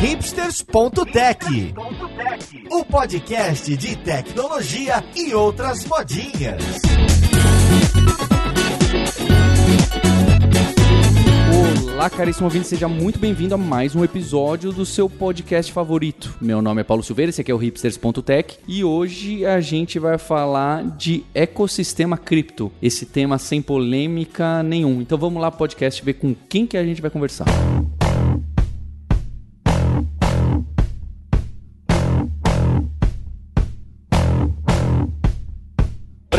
hipsters.tech, o podcast de tecnologia e outras modinhas. Olá, caríssimo ouvinte, seja muito bem-vindo a mais um episódio do seu podcast favorito. Meu nome é Paulo Silveira, esse aqui é o hipsters.tech e hoje a gente vai falar de ecossistema cripto, esse tema sem polêmica nenhum. Então vamos lá, podcast, ver com quem que a gente vai conversar.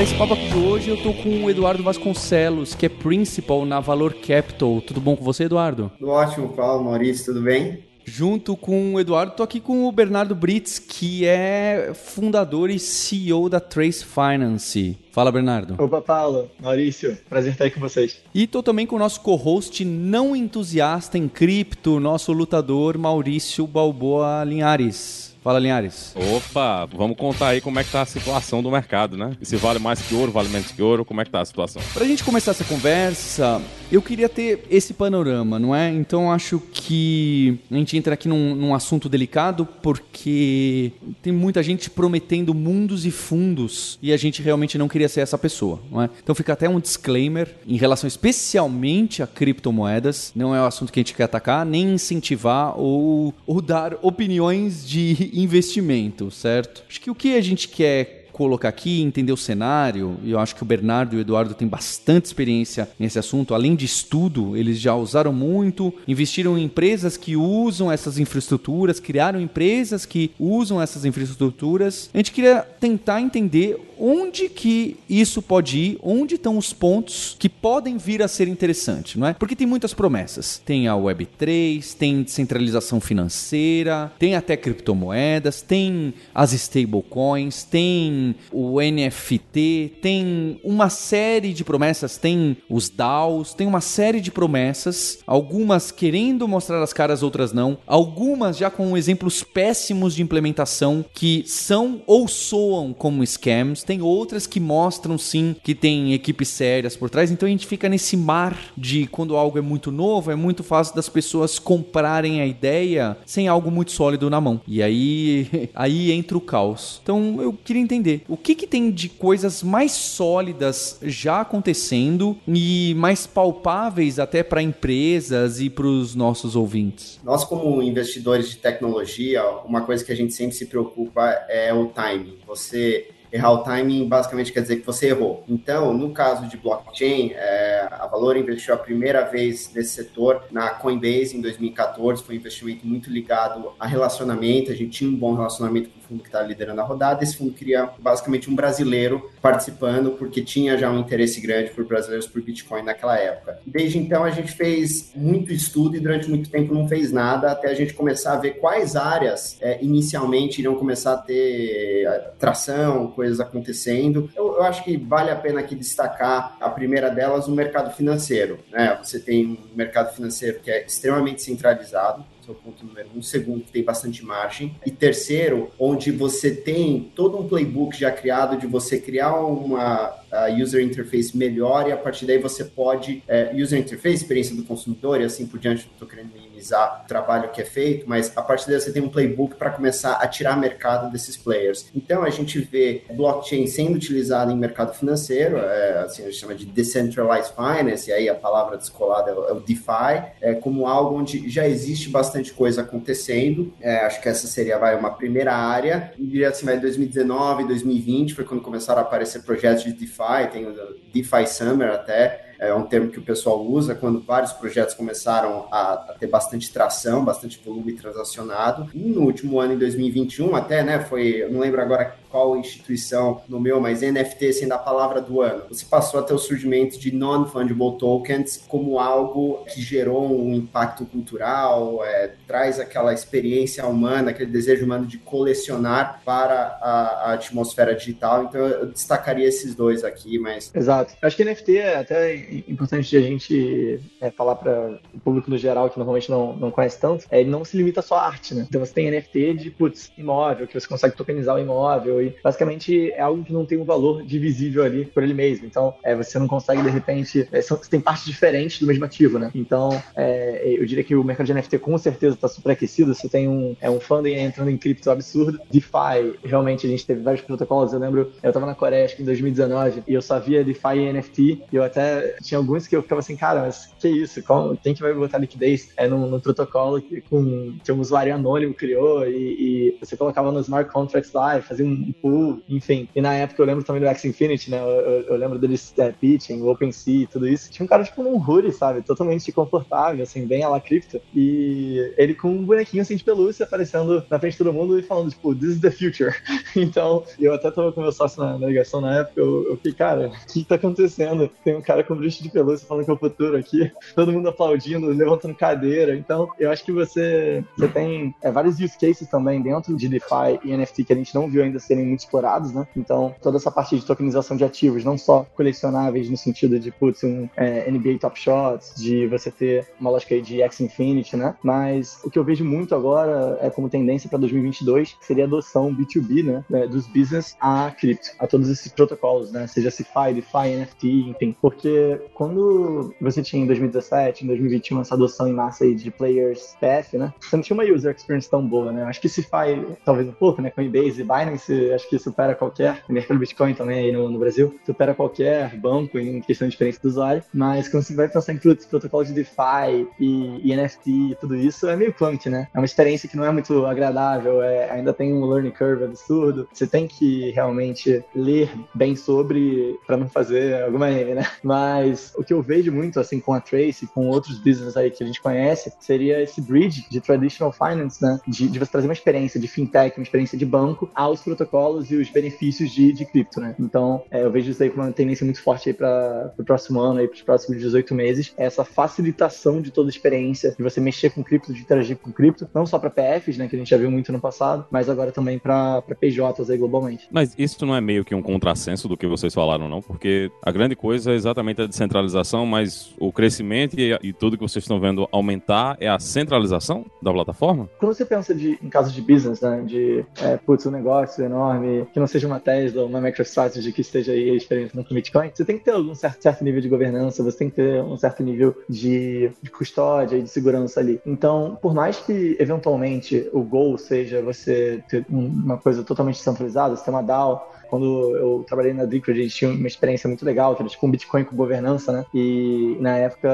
Para esse papo aqui de hoje, eu tô com o Eduardo Vasconcelos, que é Principal na Valor Capital. Tudo bom com você, Eduardo? Tudo ótimo, Paulo, Maurício, tudo bem? Junto com o Eduardo, tô aqui com o Bernardo Brits, que é fundador e CEO da Trace Finance. Fala, Bernardo. Opa, Paulo, Maurício, prazer estar aí com vocês. E tô também com o nosso co-host não entusiasta em cripto, nosso lutador Maurício Balboa Linhares. Fala, Linhares. Opa, vamos contar aí como é que tá a situação do mercado, né? Se vale mais que ouro, vale menos que ouro, como é que tá a situação? Pra gente começar essa conversa, eu queria ter esse panorama, não é? Então acho que a gente entra aqui num, num assunto delicado porque tem muita gente prometendo mundos e fundos e a gente realmente não queria ser essa pessoa, não é? Então fica até um disclaimer em relação especialmente a criptomoedas, não é o assunto que a gente quer atacar, nem incentivar ou, ou dar opiniões de investimento, certo? Acho que o que a gente quer colocar aqui, entender o cenário, e eu acho que o Bernardo e o Eduardo têm bastante experiência nesse assunto, além de estudo, eles já usaram muito, investiram em empresas que usam essas infraestruturas, criaram empresas que usam essas infraestruturas. A gente queria tentar entender onde que isso pode ir, onde estão os pontos que podem vir a ser interessantes, não é? Porque tem muitas promessas. Tem a Web3, tem descentralização financeira, tem até criptomoedas, tem as stablecoins, tem o NFT, tem uma série de promessas, tem os DAOs, tem uma série de promessas, algumas querendo mostrar as caras, outras não, algumas já com exemplos péssimos de implementação que são ou soam como scams, tem outras que mostram sim que tem equipes sérias por trás, então a gente fica nesse mar de quando algo é muito novo, é muito fácil das pessoas comprarem a ideia sem algo muito sólido na mão. E aí aí entra o caos. Então eu queria entender o que, que tem de coisas mais sólidas já acontecendo e mais palpáveis até para empresas e para os nossos ouvintes. Nós, como investidores de tecnologia, uma coisa que a gente sempre se preocupa é o timing. Você errar o timing basicamente quer dizer que você errou. Então, no caso de blockchain, é, a Valor investiu a primeira vez nesse setor na Coinbase em 2014, foi um investimento muito ligado a relacionamento, a gente tinha um bom relacionamento com fundo que está liderando a rodada, esse fundo queria basicamente um brasileiro participando, porque tinha já um interesse grande por brasileiros por Bitcoin naquela época. Desde então, a gente fez muito estudo e durante muito tempo não fez nada, até a gente começar a ver quais áreas é, inicialmente iriam começar a ter tração, coisas acontecendo. Eu, eu, acho que vale a pena aqui destacar a primeira delas, o mercado financeiro. Né? Você tem um mercado financeiro que é extremamente centralizado, o ponto número um. Segundo, que tem bastante margem. E terceiro, onde você tem todo um playbook já criado de você criar uma user interface melhor e a partir daí você pode, é, user interface, experiência do consumidor e assim por diante, não estou querendo minimizar o trabalho que é feito, mas a partir daí você tem um playbook para começar a tirar mercado desses players. Então a gente vê blockchain sendo utilizado em mercado financeiro, é, assim a gente chama de decentralized finance, e aí a palavra descolada é o, é DeFi, é, como algo onde já existe bastante coisa acontecendo. É, acho que essa seria vai, uma primeira área. E diria assim, vai 2019, 2020 foi quando começaram a aparecer projetos de DeFi, tem o DeFi Summer até, é um termo que o pessoal usa quando vários projetos começaram a, a, ter bastante tração, bastante volume transacionado. E no último ano, em 2021, até, né, foi, não lembro agora qual instituição no meu, mas NFT sendo a palavra do ano. Você passou a ter o surgimento de non-fungible tokens como algo que gerou um impacto cultural, é, traz aquela experiência humana, aquele desejo humano de colecionar para a, a atmosfera digital. Então eu destacaria esses dois aqui, mas... Exato. Acho que NFT é até importante a gente é, falar para o público no geral que normalmente não, não conhece tanto, é, ele não se limita só à arte, né? Então você tem NFT de, putz, imóvel, que você consegue tokenizar o imóvel Basicamente é algo que não tem um valor divisível ali por ele mesmo. Então, é, você não consegue, de repente, é, são, tem partes diferentes do mesmo ativo, né? Então, é, eu diria que o mercado de NFT com certeza está superaquecido. Você tem um, é, um funding entrando em cripto absurdo. DeFi, realmente, a gente teve vários protocolos. Eu lembro, eu estava na Coreia, acho que em 2019, e eu só via DeFi e NFT. E eu até tinha alguns que eu ficava assim, cara, mas que isso? Como, quem que vai botar liquidez é no, no protocolo que, com, que um usuário anônimo criou e, e, você colocava nos smart contracts lá e fazia um pool, enfim. E na época eu lembro também do X Infinity, né? Eu, eu, eu lembro deles é, pitching, OpenSea, tudo isso. Tinha um cara tipo num hoodie, sabe? Totalmente confortável, assim, bem a la cripto. E ele com um bonequinho assim de pelúcia aparecendo na frente de todo mundo e falando, tipo, this is the future. então, eu até tava com meu sócio na, ligação na época, eu, eu fiquei, cara, o que tá acontecendo? Tem um cara com bicho de pelúcia falando que é o futuro aqui, todo mundo aplaudindo, levantando cadeira. Então, eu acho que você, você tem é, vários use cases também dentro de DeFi e NFT que a gente não viu ainda serem muito explorados, né? Então, toda essa parte de tokenização de ativos, não só colecionáveis no sentido de, putz, um é, NBA Top Shots, de você ter uma lógica aí de X Infinity, né? Mas o que eu vejo muito agora é como tendência para 2022 seria a adoção B2B, né? É, dos business a cripto, a todos esses protocolos, né? Seja CeFi, DeFi, NFT, enfim. Porque quando você tinha em 2017, em 2021 essa adoção em massa aí de players PF, né? Você não tinha uma user experience tão boa, né? Acho que CeFi, talvez um pouco, né? Coinbase e Binance, acho que supera qualquer, mercado Bitcoin também aí no, no, Brasil, supera qualquer banco em questão de experiência do usuário, mas quando você vai pensar em protocolos de DeFi e, e NFT e tudo isso, é meio clunky, né? É uma experiência que não é muito agradável, é, ainda tem um learning curve absurdo, você tem que realmente ler bem sobre para não fazer alguma M, né? Mas o que eu vejo muito, assim, com a Trace, com outros business aí que a gente conhece, seria esse bridge de traditional finance, né? De, de você trazer uma experiência de fintech, uma experiência de banco aos protocolos e os benefícios de, de cripto, né? Então, é, eu vejo isso aí como uma tendência muito forte aí para o próximo ano, aí para os próximos 18 meses, é essa facilitação de toda a experiência de você mexer com cripto, de interagir com cripto, não só para PFs, né, que a gente já viu muito no passado, mas agora também para PJs aí globalmente. Mas isso não é meio que um contrassenso do que vocês falaram, não? Porque a grande coisa é exatamente a descentralização, mas o crescimento e, e tudo que vocês estão vendo aumentar é a centralização da plataforma? Quando você pensa de, em casos de business, né, de, é, putz, um negócio enorme, que não seja uma Tesla, uma MicroStrategy que esteja aí experiente no Bitcoin, você tem que ter algum certo, certo nível de governança, você tem que ter um certo nível de, de custódia e de segurança ali. Então, por mais que eventualmente o goal seja você ter uma coisa totalmente centralizada, você ter uma DAO, quando eu trabalhei na Decred, a gente tinha uma experiência muito legal, que era tipo um Bitcoin com governança, né? E na época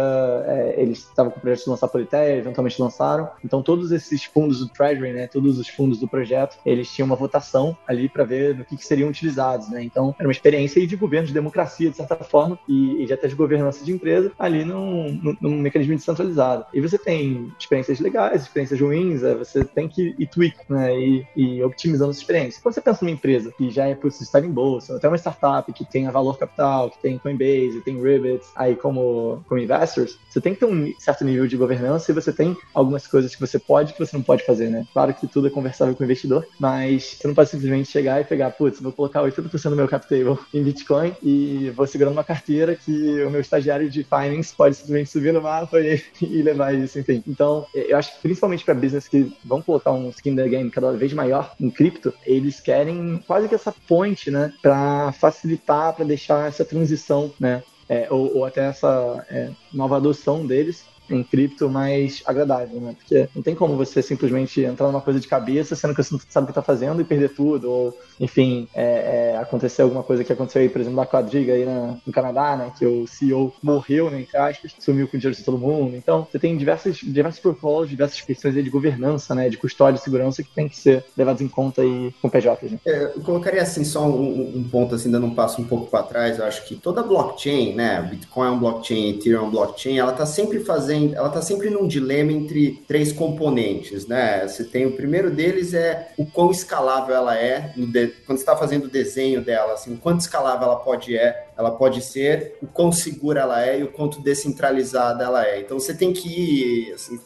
é, eles estavam com o projeto de lançar Politeia, eventualmente lançaram. Então todos esses fundos do Treasury, né? Todos os fundos do projeto, eles tinham uma votação ali para ver no que, que, seriam utilizados, né? Então era uma experiência de governo, de democracia, de certa forma, e, e até de governança de empresa ali num, num, num, mecanismo descentralizado. E você tem experiências legais, experiências ruins, é, você tem que ir tweak, né? E, e optimizando essa experiência. Quando você pensa numa empresa que já é por si estar em bolsa, até uma startup que tenha valor capital, que tem Coinbase, tem Ribbit, aí como, como investors, você tem que ter um certo nível de governança e você tem algumas coisas que você pode e que você não pode fazer, né? Claro que tudo é conversável com o investidor, mas você não pode simplesmente chegar e pegar, putz, vou colocar 80% do meu cap table em Bitcoin e vou segurando uma carteira que o meu estagiário de finance pode simplesmente subir no mapa e, e levar isso, enfim. Então, eu acho que principalmente para business que vão colocar um skin the game cada vez maior em cripto, eles querem quase que essa né, para facilitar, para deixar essa transição, né, é, ou, ou, até essa é, nova adoção deles em cripto mais agradável, né? Porque não tem como você simplesmente entrar numa coisa de cabeça, sendo que você não sabe o que está fazendo e perder tudo, ou, enfim, é, é, acontecer alguma coisa que aconteceu aí, por exemplo, da Quadriga aí na, no Canadá, né? Que o CEO morreu, né, entre aspas, sumiu com o dinheiro de todo mundo. Então, você tem diversos, diversos protocolos, diversas questões aí de governança, né? De custódia e segurança que tem que ser levados em conta aí com PJ, né? É, eu colocaria, assim, só um, um, ponto, assim, dando um passo um pouco para trás. Eu acho que toda blockchain, né? Bitcoin é um blockchain, Ethereum é um blockchain, ela está sempre fazendo ela está sempre num dilema entre três componentes, né? Você tem o primeiro deles é o quão escalável ela é, quando você está fazendo o desenho dela, assim, o quanto escalável ela pode é ela pode ser o quão segura ela é e o quanto descentralizada ela é. Então você tem que ir, assim,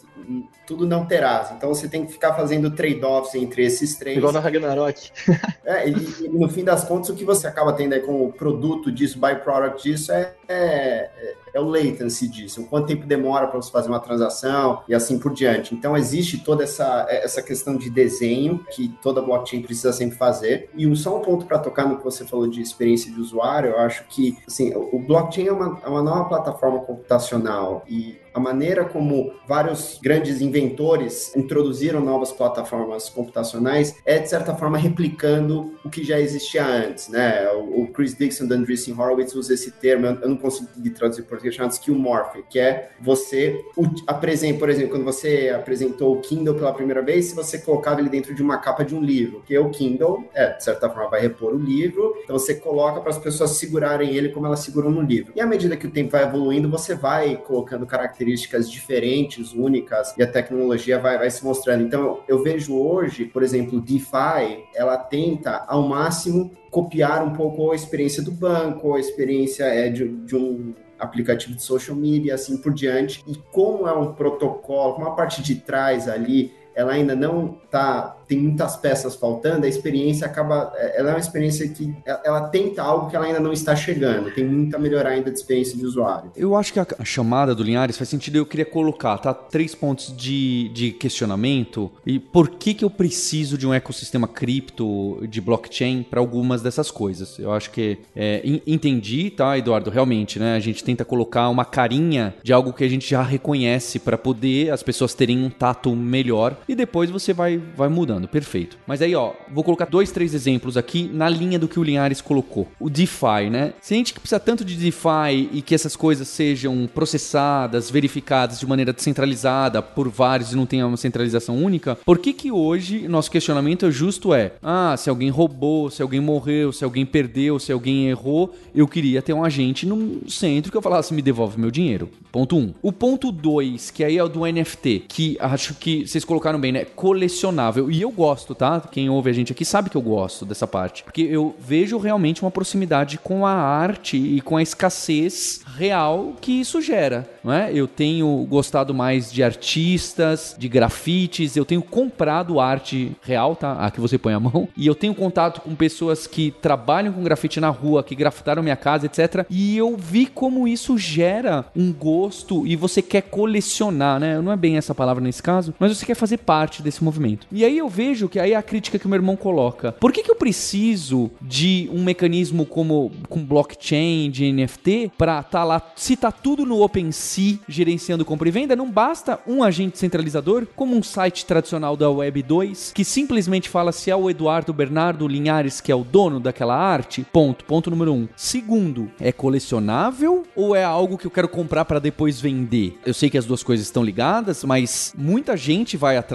tudo não terás. Então você tem que ficar fazendo trade-offs entre esses três. Igual na Ragnarok. é, e, e, no fim das contas, o que você acaba tendo aí como produto disso, byproduct disso, é, é, é o latency disso, o quanto tempo demora para você fazer uma transação e assim por diante. Então existe toda essa, essa questão de desenho que toda blockchain precisa sempre fazer. E só um ponto para tocar no que você falou de experiência de usuário, eu acho que assim, o blockchain é uma, é uma nova plataforma computacional e a maneira como vários grandes inventores introduziram novas plataformas computacionais é, de certa forma, replicando o que já existia antes, né? O, Chris Dixon da Andreessen Horowitz usa esse termo, eu não consigo traduzir por português, chamado skillmorphic, que é você apresenta, por exemplo, quando você apresentou o Kindle pela primeira vez, se você colocava ele dentro de uma capa de um livro, porque o Kindle, é, de certa forma, vai repor o livro, então você coloca para as pessoas segurarem ele como elas seguram no livro. E à medida que o tempo vai evoluindo, você vai colocando características características diferentes, únicas, e a tecnologia vai, vai se mostrando. Então, eu vejo hoje, por exemplo, DeFi, ela tenta ao máximo copiar um pouco a experiência do banco, a experiência é, de, de um aplicativo de social media, assim por diante. E como é um protocolo, como a parte de trás ali, ela ainda não está tem muitas peças faltando, a experiência acaba. É, ela é uma experiência que ela tenta algo que ela ainda não está chegando. Tem muito a melhorar ainda de experiência de usuário. Eu acho que a chamada do Linhares faz sentido. Eu queria colocar, tá? Três pontos de, de questionamento. E por que, que eu preciso de um ecossistema cripto de blockchain para algumas dessas coisas? Eu acho que é, entendi, tá, Eduardo? Realmente, né? A gente tenta colocar uma carinha de algo que a gente já reconhece para poder as pessoas terem um tato melhor e depois você vai, vai mudando perfeito. Mas aí, ó, vou colocar dois, três exemplos aqui na linha do que o Linhares colocou. O DeFi, né? Se a gente precisa tanto de DeFi e que essas coisas sejam processadas, verificadas de maneira descentralizada por vários e não tenha uma centralização única, por que que hoje nosso questionamento é justo é, ah, se alguém roubou, se alguém morreu, se alguém perdeu, se alguém errou, eu queria ter um agente no centro que eu falasse, me devolve meu dinheiro. Ponto 1. Um. O ponto 2, que aí é o do NFT, que acho que vocês colocaram bem, né? Colecionável. E eu gosto, tá? Quem ouve a gente aqui sabe que eu gosto dessa parte. Porque eu vejo realmente uma proximidade com a arte e com a escassez real que isso gera, não é? Eu tenho gostado mais de artistas, de grafites, eu tenho comprado arte real, tá? A que você põe a mão. E eu tenho contato com pessoas que trabalham com grafite na rua, que grafitaram minha casa, etc. E eu vi como isso gera um gosto e você quer colecionar, né? Não é bem essa palavra nesse caso, mas você quer fazer parte desse movimento. E aí eu vejo que aí é a crítica que o meu irmão coloca. Por que, que eu preciso de um mecanismo como com blockchain, de NFT, para estar tá lá, se tá tudo no OpenSea gerenciando compra e venda, não basta um agente centralizador, como um site tradicional da Web 2, que simplesmente fala se é o Eduardo Bernardo Linhares que é o dono daquela arte. Ponto. Ponto número um. Segundo, é colecionável ou é algo que eu quero comprar para depois vender? Eu sei que as duas coisas estão ligadas, mas muita gente vai atrás,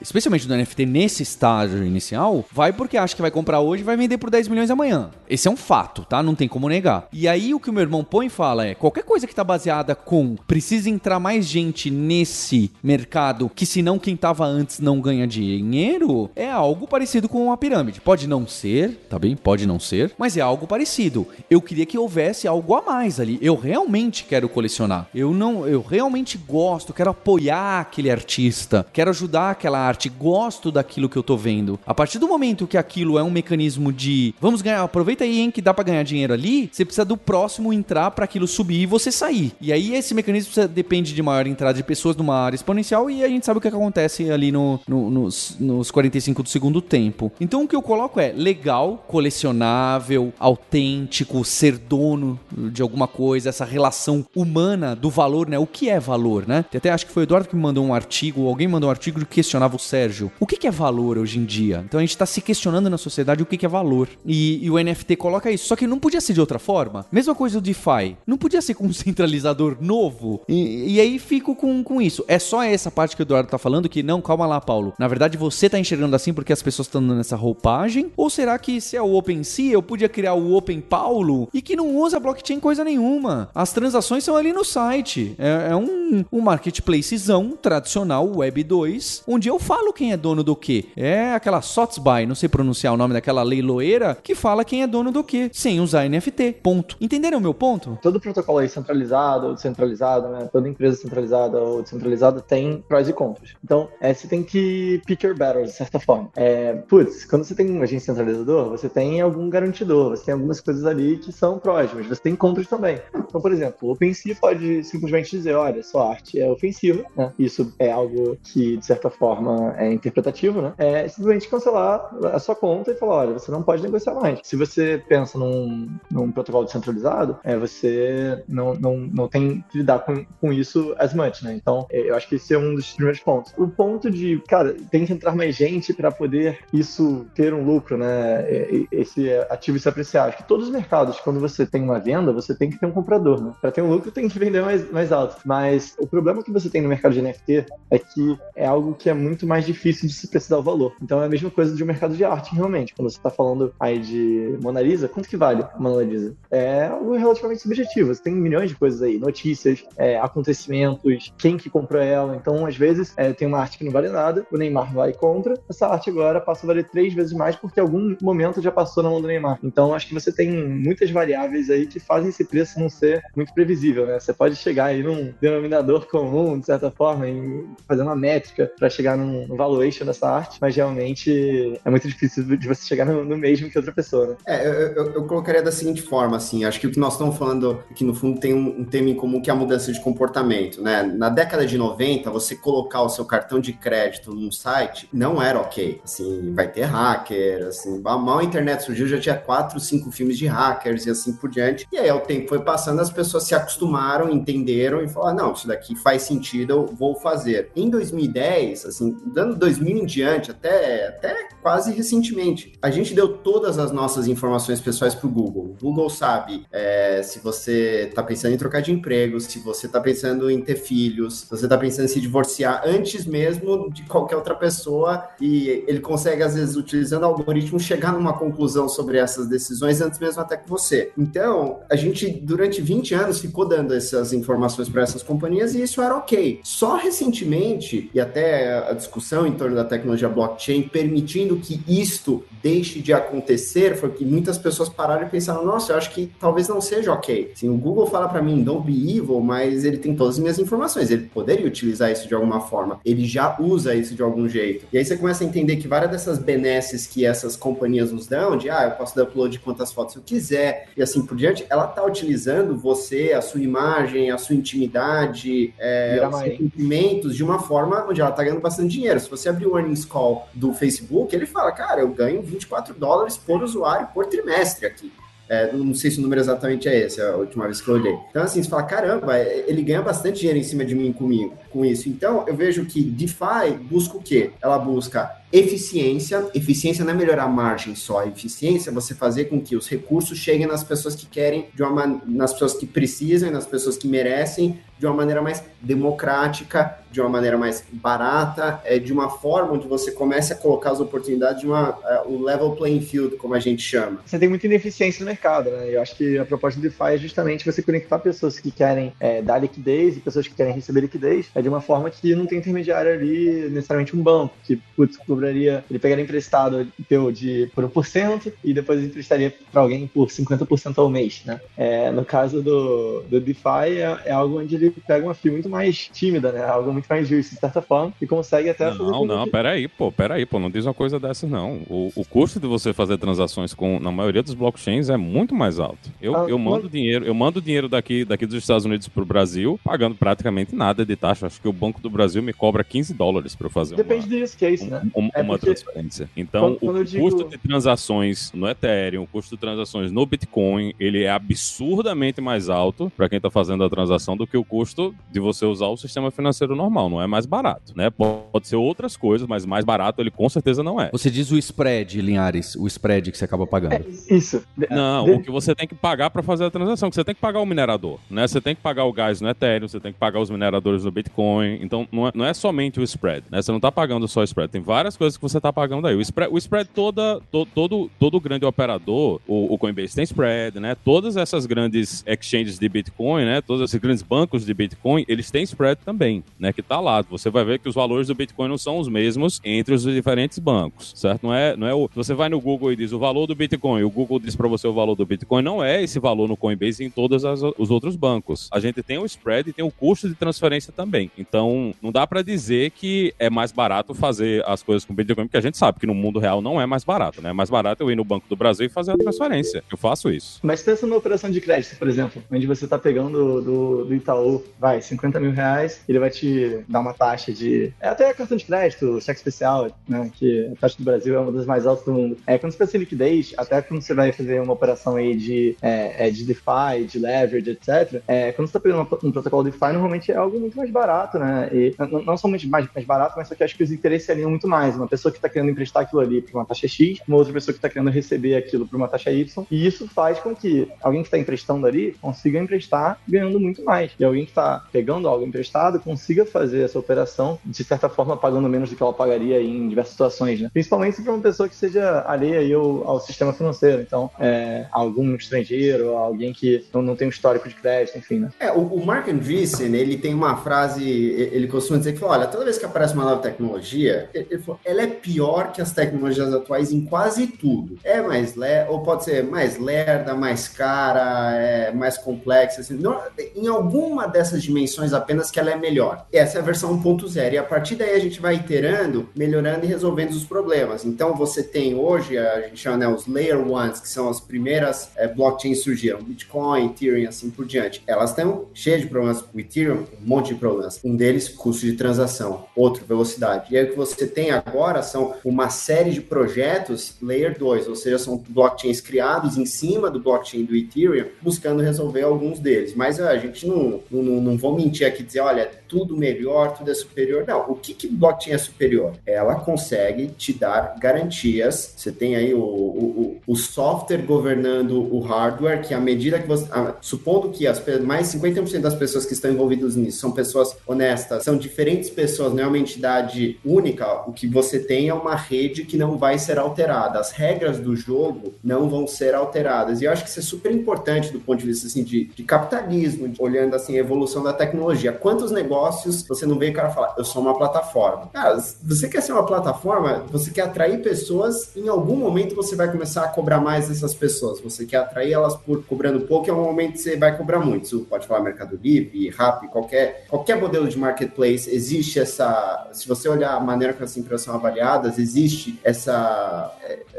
especialmente do NFT nesse estágio inicial, vai porque acha que vai comprar hoje e vai vender por 10 milhões amanhã. Esse é um fato, tá? Não tem como negar. E aí o que o meu irmão põe e fala é: qualquer coisa que tá baseada com precisa entrar mais gente nesse mercado, que senão quem tava antes não ganha dinheiro, é algo parecido com uma pirâmide. Pode não ser, tá bem? Pode não ser, mas é algo parecido. Eu queria que houvesse algo a mais ali. Eu realmente quero colecionar. Eu não, eu realmente gosto, quero apoiar aquele artista, quero ajudar aquela arte, gosto daquilo que eu tô vendo. A partir do momento que aquilo é um mecanismo de vamos ganhar, aproveita aí, hein, que dá para ganhar dinheiro ali, você precisa do próximo entrar para aquilo subir e você sair. E aí esse mecanismo depende de maior entrada de pessoas numa área exponencial e a gente sabe o que, acontece ali no, no, nos, nos 45 do segundo tempo. Então o que eu coloco é legal, colecionável, autêntico, ser dono de alguma coisa, essa relação humana do valor, né? O que é valor, né? Até acho que foi o Eduardo que me mandou um artigo, alguém mandou um artigo que questionava o Sérgio. O que, é valor hoje em dia? Então a gente está se questionando na sociedade o que, é valor. E, e, o NFT coloca isso. Só que não podia ser de outra forma. Mesma coisa do DeFi. Não podia ser com um centralizador novo. E, e aí fico com, com isso. É só essa parte que o Eduardo tá falando que, não, calma lá, Paulo. Na verdade, você tá enxergando assim porque as pessoas estão dando essa roupagem? Ou será que se é o OpenSea, eu podia criar o Open Paulo e que não usa blockchain coisa nenhuma? As transações são ali no site. É, é um, um marketplacezão tradicional Web 2 dois, onde eu falo quem é dono do quê. É aquela SOTSBY, não sei pronunciar o nome daquela leiloeira, que fala quem é dono do quê, sem usar NFT. Ponto. Entenderam o meu ponto? Todo protocolo aí centralizado ou descentralizado, né? Toda empresa centralizada ou descentralizada tem prós e contras. Então, é, você tem que pick your battles, de certa forma. É, putz, quando você tem um agente centralizador, você tem algum garantidor, você tem algumas coisas ali que são prós, mas você tem contras também. Então, por exemplo, o OpenSea pode simplesmente dizer, olha, sua arte é ofensiva, né? Isso é algo que, de certa forma, é interpretativo, né? É simplesmente cancelar a sua conta e falar, olha, você não pode negociar mais. Se você pensa num, num protocolo descentralizado, é, você não, não, não tem que lidar com, com isso as much, né? Então, é, eu acho que esse é um dos primeiros pontos. O ponto de, cara, tem que entrar mais gente para poder isso ter um lucro, né? Esse ativo se apreciar. Acho que todos os mercados, quando você tem uma venda, você tem que ter um comprador, né? Para ter um lucro, tem que vender mais, mais alto. Mas o problema que você tem no mercado de NFT é que é algo que é muito mais difícil de se precisar o valor. Então é a mesma coisa de um mercado de arte, realmente. Quando você está falando aí de Mona Lisa, quanto que vale Mona Lisa? É algo relativamente subjetivo. Você tem milhões de coisas aí, notícias, é, acontecimentos, quem que comprou ela. Então, às vezes, é, tem uma arte que não vale nada, o Neymar vai e compra, essa arte agora passa a valer três vezes mais porque algum momento já passou na mão do Neymar. Então, acho que você tem muitas variáveis aí que fazem esse preço não ser muito previsível, né? Você pode chegar aí num denominador comum, de certa forma, em fazer uma métrica para chegar num valuation dessa arte, mas realmente é muito difícil de você chegar no, no mesmo que outra pessoa, né? É, eu, eu, eu, colocaria da seguinte forma, assim, acho que o que nós estamos falando aqui no fundo tem um, um tema em comum que é a mudança de comportamento, né? Na década de 90, você colocar o seu cartão de crédito num site não era ok, assim, vai ter hacker, assim, mal a internet surgiu, já tinha quatro, cinco filmes de hackers e assim por diante, e aí o tempo foi passando, as pessoas se acostumaram, entenderam e falaram, não, isso daqui faz sentido, eu vou fazer. Em 2010, assim, dando 2000 em diante, até, até quase recentemente, a gente deu todas as nossas informações pessoais para o Google. O Google sabe é, se você está pensando em trocar de emprego, se você está pensando em ter filhos, se você está pensando em se divorciar antes mesmo de qualquer outra pessoa e ele consegue, às vezes, utilizando algoritmos, chegar numa conclusão sobre essas decisões antes mesmo até que você. Então, a gente, durante 20 anos, ficou dando essas informações para essas companhias e isso era ok. Só recentemente, e até a discussão em torno da tecnologia blockchain permitindo que isto deixe de acontecer, foi que muitas pessoas pararam e pensaram: nossa, eu acho que talvez não seja ok. Assim, o Google fala para mim, don't be evil, mas ele tem todas as minhas informações. Ele poderia utilizar isso de alguma forma. Ele já usa isso de algum jeito. E aí você começa a entender que várias dessas benesses que essas companhias nos dão, de ah, eu posso dar upload de quantas fotos eu quiser, e assim por diante, ela tá utilizando você, a sua imagem, a sua intimidade, é, os seus sentimentos de uma forma onde ela tá ganhando bastante dinheiro. Se você abrir o earnings call do Facebook, ele fala, cara, eu ganho 24 dólares por usuário por trimestre aqui. É, não sei se o número exatamente é esse, a última vez que eu olhei. Então, assim, você fala, caramba, ele ganha bastante dinheiro em cima de mim comigo, com isso. Então, eu vejo que DeFi busca o quê? Ela busca eficiência. Eficiência não é melhorar a margem só. Eficiência é você fazer com que os recursos cheguem nas pessoas que querem, de uma, nas pessoas que precisam nas pessoas que merecem, de uma maneira mais democrática, de uma maneira mais barata, é, de uma forma onde você comece a colocar as oportunidades de uma, uh, um level playing field, como a gente chama. Você tem muita ineficiência no mercado, né? Eu acho que a proposta do DeFi é justamente você conectar pessoas que querem é, dar liquidez e pessoas que querem receber liquidez é de uma forma que não tem intermediário ali, necessariamente um banco, que putz, cobraria, ele pegaria emprestado teu de, por 1% e depois emprestaria para alguém por 50% ao mês, né? É, no caso do, do DeFi, é, é, algo onde ele pega uma FII muito mais tímida, né? Algo muito mais justo, de certa forma, e consegue até não, fazer... Não, não, peraí, pô, peraí, pô, não diz uma coisa dessas, não. O, o custo de você fazer transações com, na maioria dos blockchains é muito mais alto. Eu, ah, eu mando mas... dinheiro, eu mando dinheiro daqui, daqui dos Estados Unidos pro Brasil, pagando praticamente nada de taxa. Acho que o Banco do Brasil me cobra 15 dólares para fazer Depende uma, disso, que é isso, né? Um, é uma transferência. Então, quando, quando o digo... custo de transações no Ethereum, o custo de transações no Bitcoin, ele é absurdamente mais alto para quem está fazendo a transação do que o custo de você usar o sistema financeiro normal. Não é mais barato, né? Pode ser outras coisas, mas mais barato ele com certeza não é. Você diz o spread, Linhares, o spread que você acaba pagando. É, isso. Não, de... o que você tem que pagar para fazer a transação, que você tem que pagar o minerador, né? Você tem que pagar o gás no Ethereum, você tem que pagar os mineradores no Bitcoin. Então, não é, não é somente o spread, né? Você não está pagando só o spread. Tem várias coisas que você está pagando aí. O spread, o spread toda, to, todo, todo grande operador, o, o, Coinbase tem spread, né? Todas essas grandes exchanges de Bitcoin, né? Todos esses grandes bancos de Bitcoin, eles têm spread também, né? Que tá lá. Você vai ver que os valores do Bitcoin não são os mesmos entre os diferentes bancos, certo? Não é, não é o. Você vai no Google e diz o valor do Bitcoin, o Google diz para você o valor do Bitcoin, não é esse valor no Coinbase e em todos os outros bancos. A gente tem o spread e tem o custo de transferência também. Então, não dá para dizer que é mais barato fazer as coisas com Bitcoin, porque a gente sabe que no mundo real não é mais barato, né? É mais barato eu ir no Banco do Brasil e fazer a transferência. Eu faço isso. Mas pensa numa operação de crédito, por exemplo, onde você está pegando do, do Itaú, vai, 50 mil reais, ele vai te dar uma taxa de. É até cartão de crédito, cheque especial, né? Que a taxa do Brasil é uma das mais altas do mundo. É, quando você pensa em liquidez, até quando você vai fazer uma operação aí de, é, é de DeFi, de leverage, etc., é, quando você está pegando um protocolo DeFi, normalmente é algo muito mais barato, né? E não, não somente mais, mais barato, mas só que acho que os interesses alinham muito mais. Uma pessoa que está querendo emprestar aquilo ali para uma taxa X, uma outra pessoa que está querendo receber aquilo para uma taxa Y, e isso faz com que alguém que está emprestando ali consiga emprestar ganhando muito mais. E alguém que está pegando algo emprestado consiga fazer essa operação, de certa forma, pagando menos do que ela pagaria em diversas situações, né? Principalmente para uma pessoa que seja alheia ao, ao sistema financeiro. Então, é, algum estrangeiro, alguém que não, não tem um histórico de crédito, enfim, né? É, o, o Mark Andreessen, ele tem uma frase, ele costuma dizer que, olha, toda vez que aparece uma nova tecnologia, ele ela é pior que as tecnologias atuais em quase tudo. É mais lerda, ou pode ser mais lerda, mais cara, é mais complexa. Assim. Não, em alguma dessas dimensões apenas que ela é melhor. Essa é a versão 1.0. E a partir daí a gente vai iterando, melhorando e resolvendo os problemas. Então você tem hoje, a gente chama né, os Layer Ones, que são as primeiras é, blockchains que surgiram, Bitcoin, Ethereum, assim por diante. Elas estão cheias de problemas. O Ethereum, um monte de problemas. Um deles, custo de transação. Outro, velocidade. E aí o que você tem agora são uma série de projetos Layer 2, ou seja, são blockchains criados em cima do blockchain do Ethereum, buscando resolver alguns deles. Mas a gente não, não, não vou mentir aqui e dizer, olha, tudo melhor, tudo é superior. Não, o que, que blockchain é superior? Ela consegue te dar garantias. Você tem aí o, o, o software governando o hardware, que à medida que você. Supondo que as, mais 50% das pessoas que estão envolvidas nisso são pessoas honestas, são diferentes pessoas, não é uma entidade única, o que você tem é uma rede que não vai ser alterada. As regras do jogo não vão ser alteradas. E eu acho que isso é super importante do ponto de vista assim, de, de capitalismo, de, olhando assim a evolução da tecnologia. Quantos negócios você não vê o cara falar, eu sou uma plataforma? Cara, você quer ser uma plataforma, você quer atrair pessoas, em algum momento você vai começar a cobrar mais dessas pessoas. Você quer atrair elas por cobrando pouco, em algum momento você vai cobrar muito. Isso pode falar Mercado Livre, Rappi, qualquer, qualquer modelo de marketplace, existe essa. Se você olhar a maneira que as empresas são avaliadas, existe essa,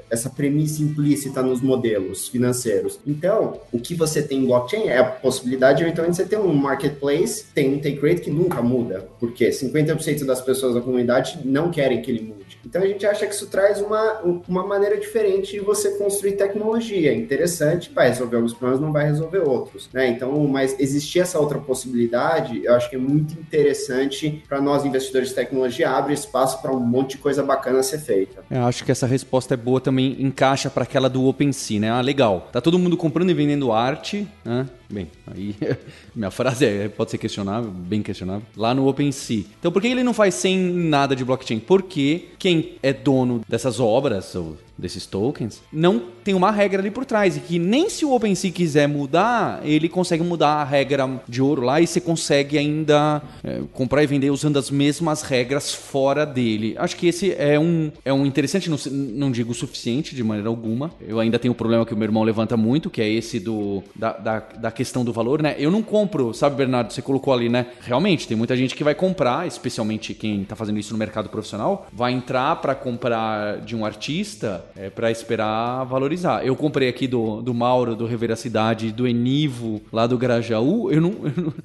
essa premissa implícita nos modelos financeiros. Então, o que você tem em blockchain é a possibilidade, de você ter um marketplace, tem um take rate que nunca muda, porque 50% das pessoas da comunidade não querem que ele mude. Então a gente acha que isso traz uma, uma maneira diferente de você construir tecnologia. Interessante, vai resolver alguns problemas, não vai resolver outros. Né? Então, mas existir essa outra possibilidade, eu acho que é muito interessante para nós investidores de tecnologia, abre espaço para um monte de coisa bacana ser feita. Eu acho que essa resposta é boa também, encaixa para aquela do OpenSea, né? Ah, legal. Tá todo mundo comprando e vendendo arte, né? Bem, aí minha frase é, pode ser questionável, bem questionável. Lá no OpenSea. Então por que ele não faz sem nada de blockchain? Porque quem é dono dessas obras, ou desses tokens, não tem uma regra ali por trás. E que nem se o OpenSea quiser mudar, ele consegue mudar a regra de ouro lá e você consegue ainda é, comprar e vender usando as mesmas regras fora dele. Acho que esse é um, é um interessante, não, não digo suficiente de maneira alguma. Eu ainda tenho o um problema que o meu irmão levanta muito, que é esse do, da, da, da questão do valor, né? Eu não compro, sabe, Bernardo? Você colocou ali, né? Realmente, tem muita gente que vai comprar, especialmente quem tá fazendo isso no mercado profissional, vai entrar para comprar de um artista é, para esperar valorizar. Eu comprei aqui do, do Mauro, do Reveracidade, do Enivo, lá do Grajaú. Eu não,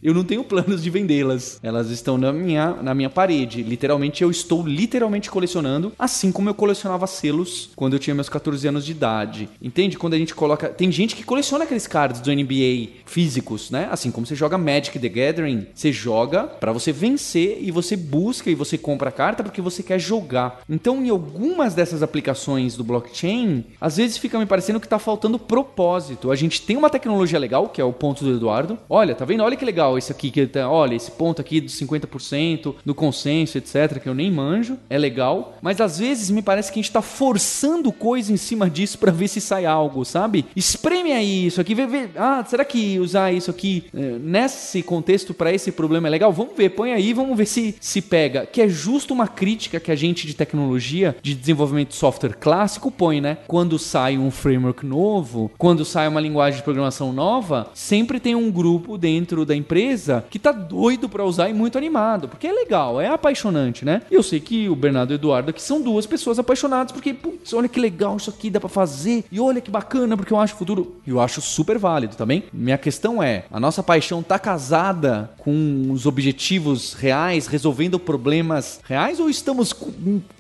eu não, tenho planos de vendê-las. Elas estão na minha, na minha parede. Literalmente, eu estou literalmente colecionando, assim como eu colecionava selos quando eu tinha meus 14 anos de idade. Entende? Quando a gente coloca. Tem gente que coleciona aqueles cards do NBA físicos, né? Assim como você joga Magic the Gathering, você joga para você vencer e você busca e você compra a carta porque você quer jogar. Então, em algumas dessas aplicações do blockchain, às vezes fica me parecendo que tá faltando propósito. A gente tem uma tecnologia legal, que é o ponto do Eduardo. Olha, tá vendo? Olha que legal esse aqui que tá, olha, esse ponto aqui dos 50% do consenso, etc, que eu nem manjo, é legal, mas às vezes me parece que a gente tá forçando coisa em cima disso para ver se sai algo, sabe? Espreme aí isso aqui, vê, vê, ah, será que usar isso aqui é, nesse contexto para esse problema é legal? Vamos ver, põe aí, vamos ver se se pega. Que é justo uma crítica que a gente de tecnologia, de desenvolvimento de software clássico põe, né? Quando sai um framework novo, quando sai uma linguagem de programação nova, sempre tem um grupo dentro da empresa que tá doido para usar e muito animado, porque é legal, é apaixonante, né? E eu sei que o Bernardo e o Eduardo aqui são duas pessoas apaixonadas porque, putz, olha que legal isso aqui dá para fazer e olha que bacana porque eu acho o futuro. E eu acho super válido também. Minha questão é, a nossa paixão tá casada com os objetivos reais, resolvendo problemas reais ou estamos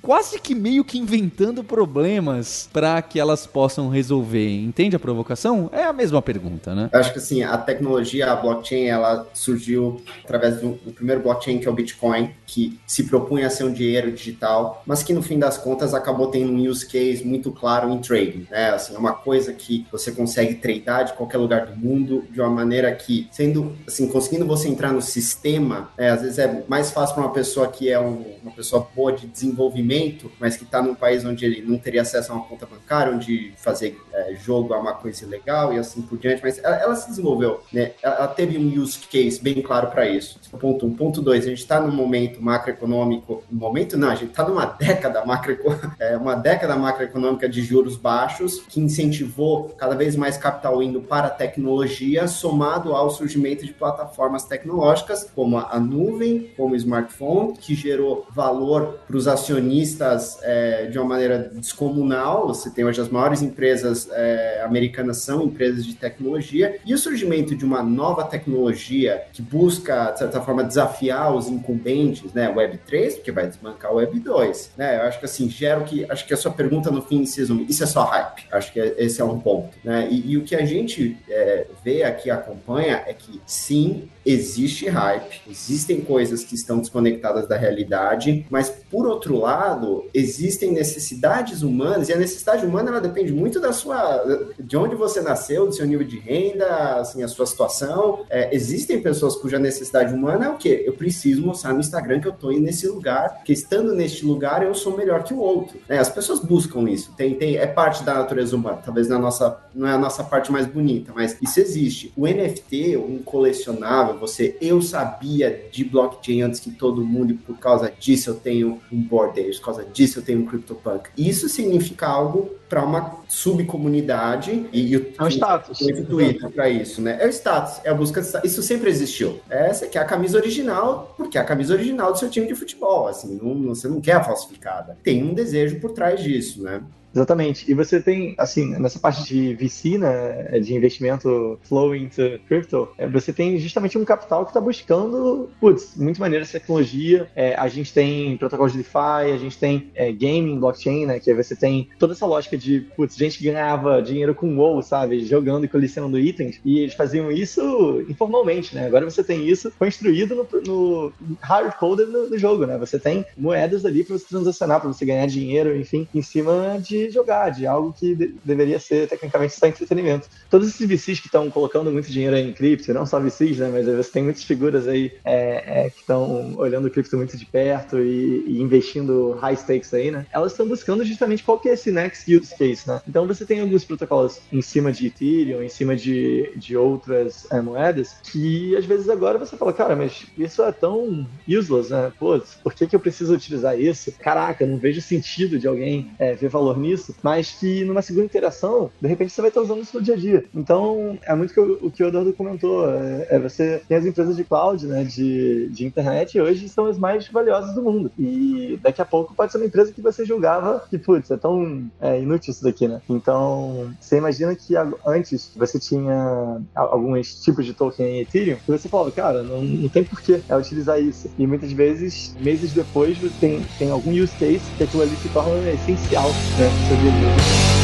quase que meio que inventando problemas para que elas possam resolver? Entende a provocação? É a mesma pergunta, né? Eu acho que assim, a tecnologia, a blockchain, ela surgiu através do, do primeiro blockchain que é o Bitcoin, que se propunha a ser um dinheiro digital, mas que no fim das contas acabou tendo um use case muito claro em trading, né? Assim, é uma coisa que você consegue tradear de qualquer lugar do mundo de uma maneira que, sendo assim, conseguindo você entrar no sistema, é, às vezes é mais fácil para uma pessoa que é um, uma pessoa boa de desenvolvimento, mas que está num país onde ele não teria acesso a uma conta bancária, onde fazer é, jogo é uma coisa ilegal e assim por diante, mas ela, ela se desenvolveu, né? Ela, teve um use case bem claro para isso. Ponto um. Ponto dois, a gente está num momento macroeconômico, momento não, a gente está numa década macro, é, uma década macroeconômica de juros baixos que incentivou cada vez mais capital indo para a tecnologia, somado ao surgimento de plataformas tecnológicas como a nuvem, como o smartphone, que gerou valor para os acionistas é, de uma maneira descomunal. Você tem hoje as maiores empresas é, americanas são empresas de tecnologia e o surgimento de uma nova tecnologia que busca, de certa forma, desafiar os incumbentes, né? Web 3, porque vai desbancar o Web 2, né? Eu acho que assim, gero que acho que a sua pergunta no fim se resume, isso é só hype. Acho que esse é um ponto, né? E, e o que a gente é, vê aqui, acompanha, é que sim, existe hype, existem coisas que estão desconectadas da realidade, mas por outro lado, existem necessidades humanas e a necessidade humana ela depende muito da sua, de onde você nasceu, do seu nível de renda, assim, a sua situação. É, existem pessoas cuja necessidade humana é o quê? Eu preciso mostrar no Instagram que eu estou nesse lugar, que estando neste lugar eu sou melhor que o outro. Né? As pessoas buscam isso, tem, tem, é parte da natureza humana, talvez na nossa, não é a nossa parte mais bonita, mas isso existe. O NFT, um colecionável você, eu sabia de blockchain antes que todo mundo, e por causa disso eu tenho um board por causa disso eu tenho um CryptoPunk. Isso significa algo para uma subcomunidade e, e é um status. Twitter para isso, né? É o status, é a busca de. Isso sempre existiu. Essa aqui é a camisa original, porque é a camisa original do seu time de futebol, assim, não, você não quer a falsificada. Tem um desejo por trás disso, né? Exatamente. E você tem, assim, nessa parte de VC, né, de investimento flow into crypto, é, você tem justamente um capital que está buscando, putz, muito maneira essa tecnologia. É, a gente tem protocolos de DeFi, a gente tem é, gaming, blockchain, né, que você tem toda essa lógica de, putz, gente que ganhava dinheiro com WoW, sabe, jogando e colecionando itens, e eles faziam isso informalmente, né. Agora você tem isso construído no, no hardcoded no jogo, né. Você tem moedas ali para você transacionar, para você ganhar dinheiro, enfim, em cima de jogar, de algo que de deveria ser tecnicamente só entretenimento. Todos esses VCs que estão colocando muito dinheiro em cripto, não só VCs, né, mas você tem muitas figuras aí é, é, que estão olhando o cripto muito de perto e, e, investindo high stakes aí, né? Elas estão buscando justamente qual que é esse next use case, né? Então você tem alguns protocolos em cima de Ethereum, em cima de, de outras é, moedas, que às vezes agora você fala, cara, mas isso é tão useless, né? Pô, por que, que eu preciso utilizar isso? Caraca, não vejo sentido de alguém é, ver valor nisso nisso, mas que numa segunda interação, de repente você vai estar usando isso no dia a dia. Então, é muito que o, que o Eduardo comentou. É, é, você tem as empresas de cloud, né, de, de internet, e hoje são as mais valiosas do mundo. E daqui a pouco pode ser uma empresa que você julgava que, putz, é tão é, inútil isso daqui, né? Então, você imagina que antes você tinha alguns tipos de token em Ethereum, e você falava, cara, não, não tem porquê é utilizar isso. E muitas vezes, meses depois, tem, tem algum use case que aquilo ali se torna essencial, né? sobre o mundo.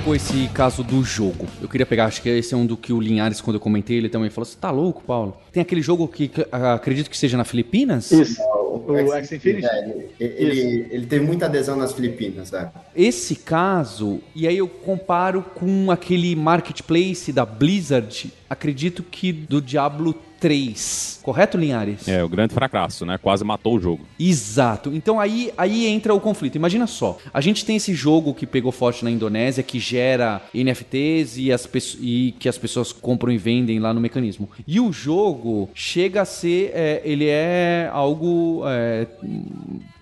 Colocou esse caso do jogo. Eu queria pegar, acho que esse é um do que o Linhares, quando eu comentei, ele também falou: Você tá louco, Paulo? Tem aquele jogo que acredito que seja na Filipinas? Isso. O, o X Infinity? É, ele, ele, ele, teve muita adesão nas Filipinas, é. Esse caso, e aí eu comparo com aquele marketplace da Blizzard, acredito que do Diablo 3. Correto, Linhares? É, o grande fracasso, né? Quase matou o jogo. Exato. Então aí, aí entra o conflito. Imagina só, a gente tem esse jogo que pegou forte na Indonésia, que gera NFTs e, as e que as pessoas compram e vendem lá no mecanismo. E o jogo chega a ser, é, ele é algo é,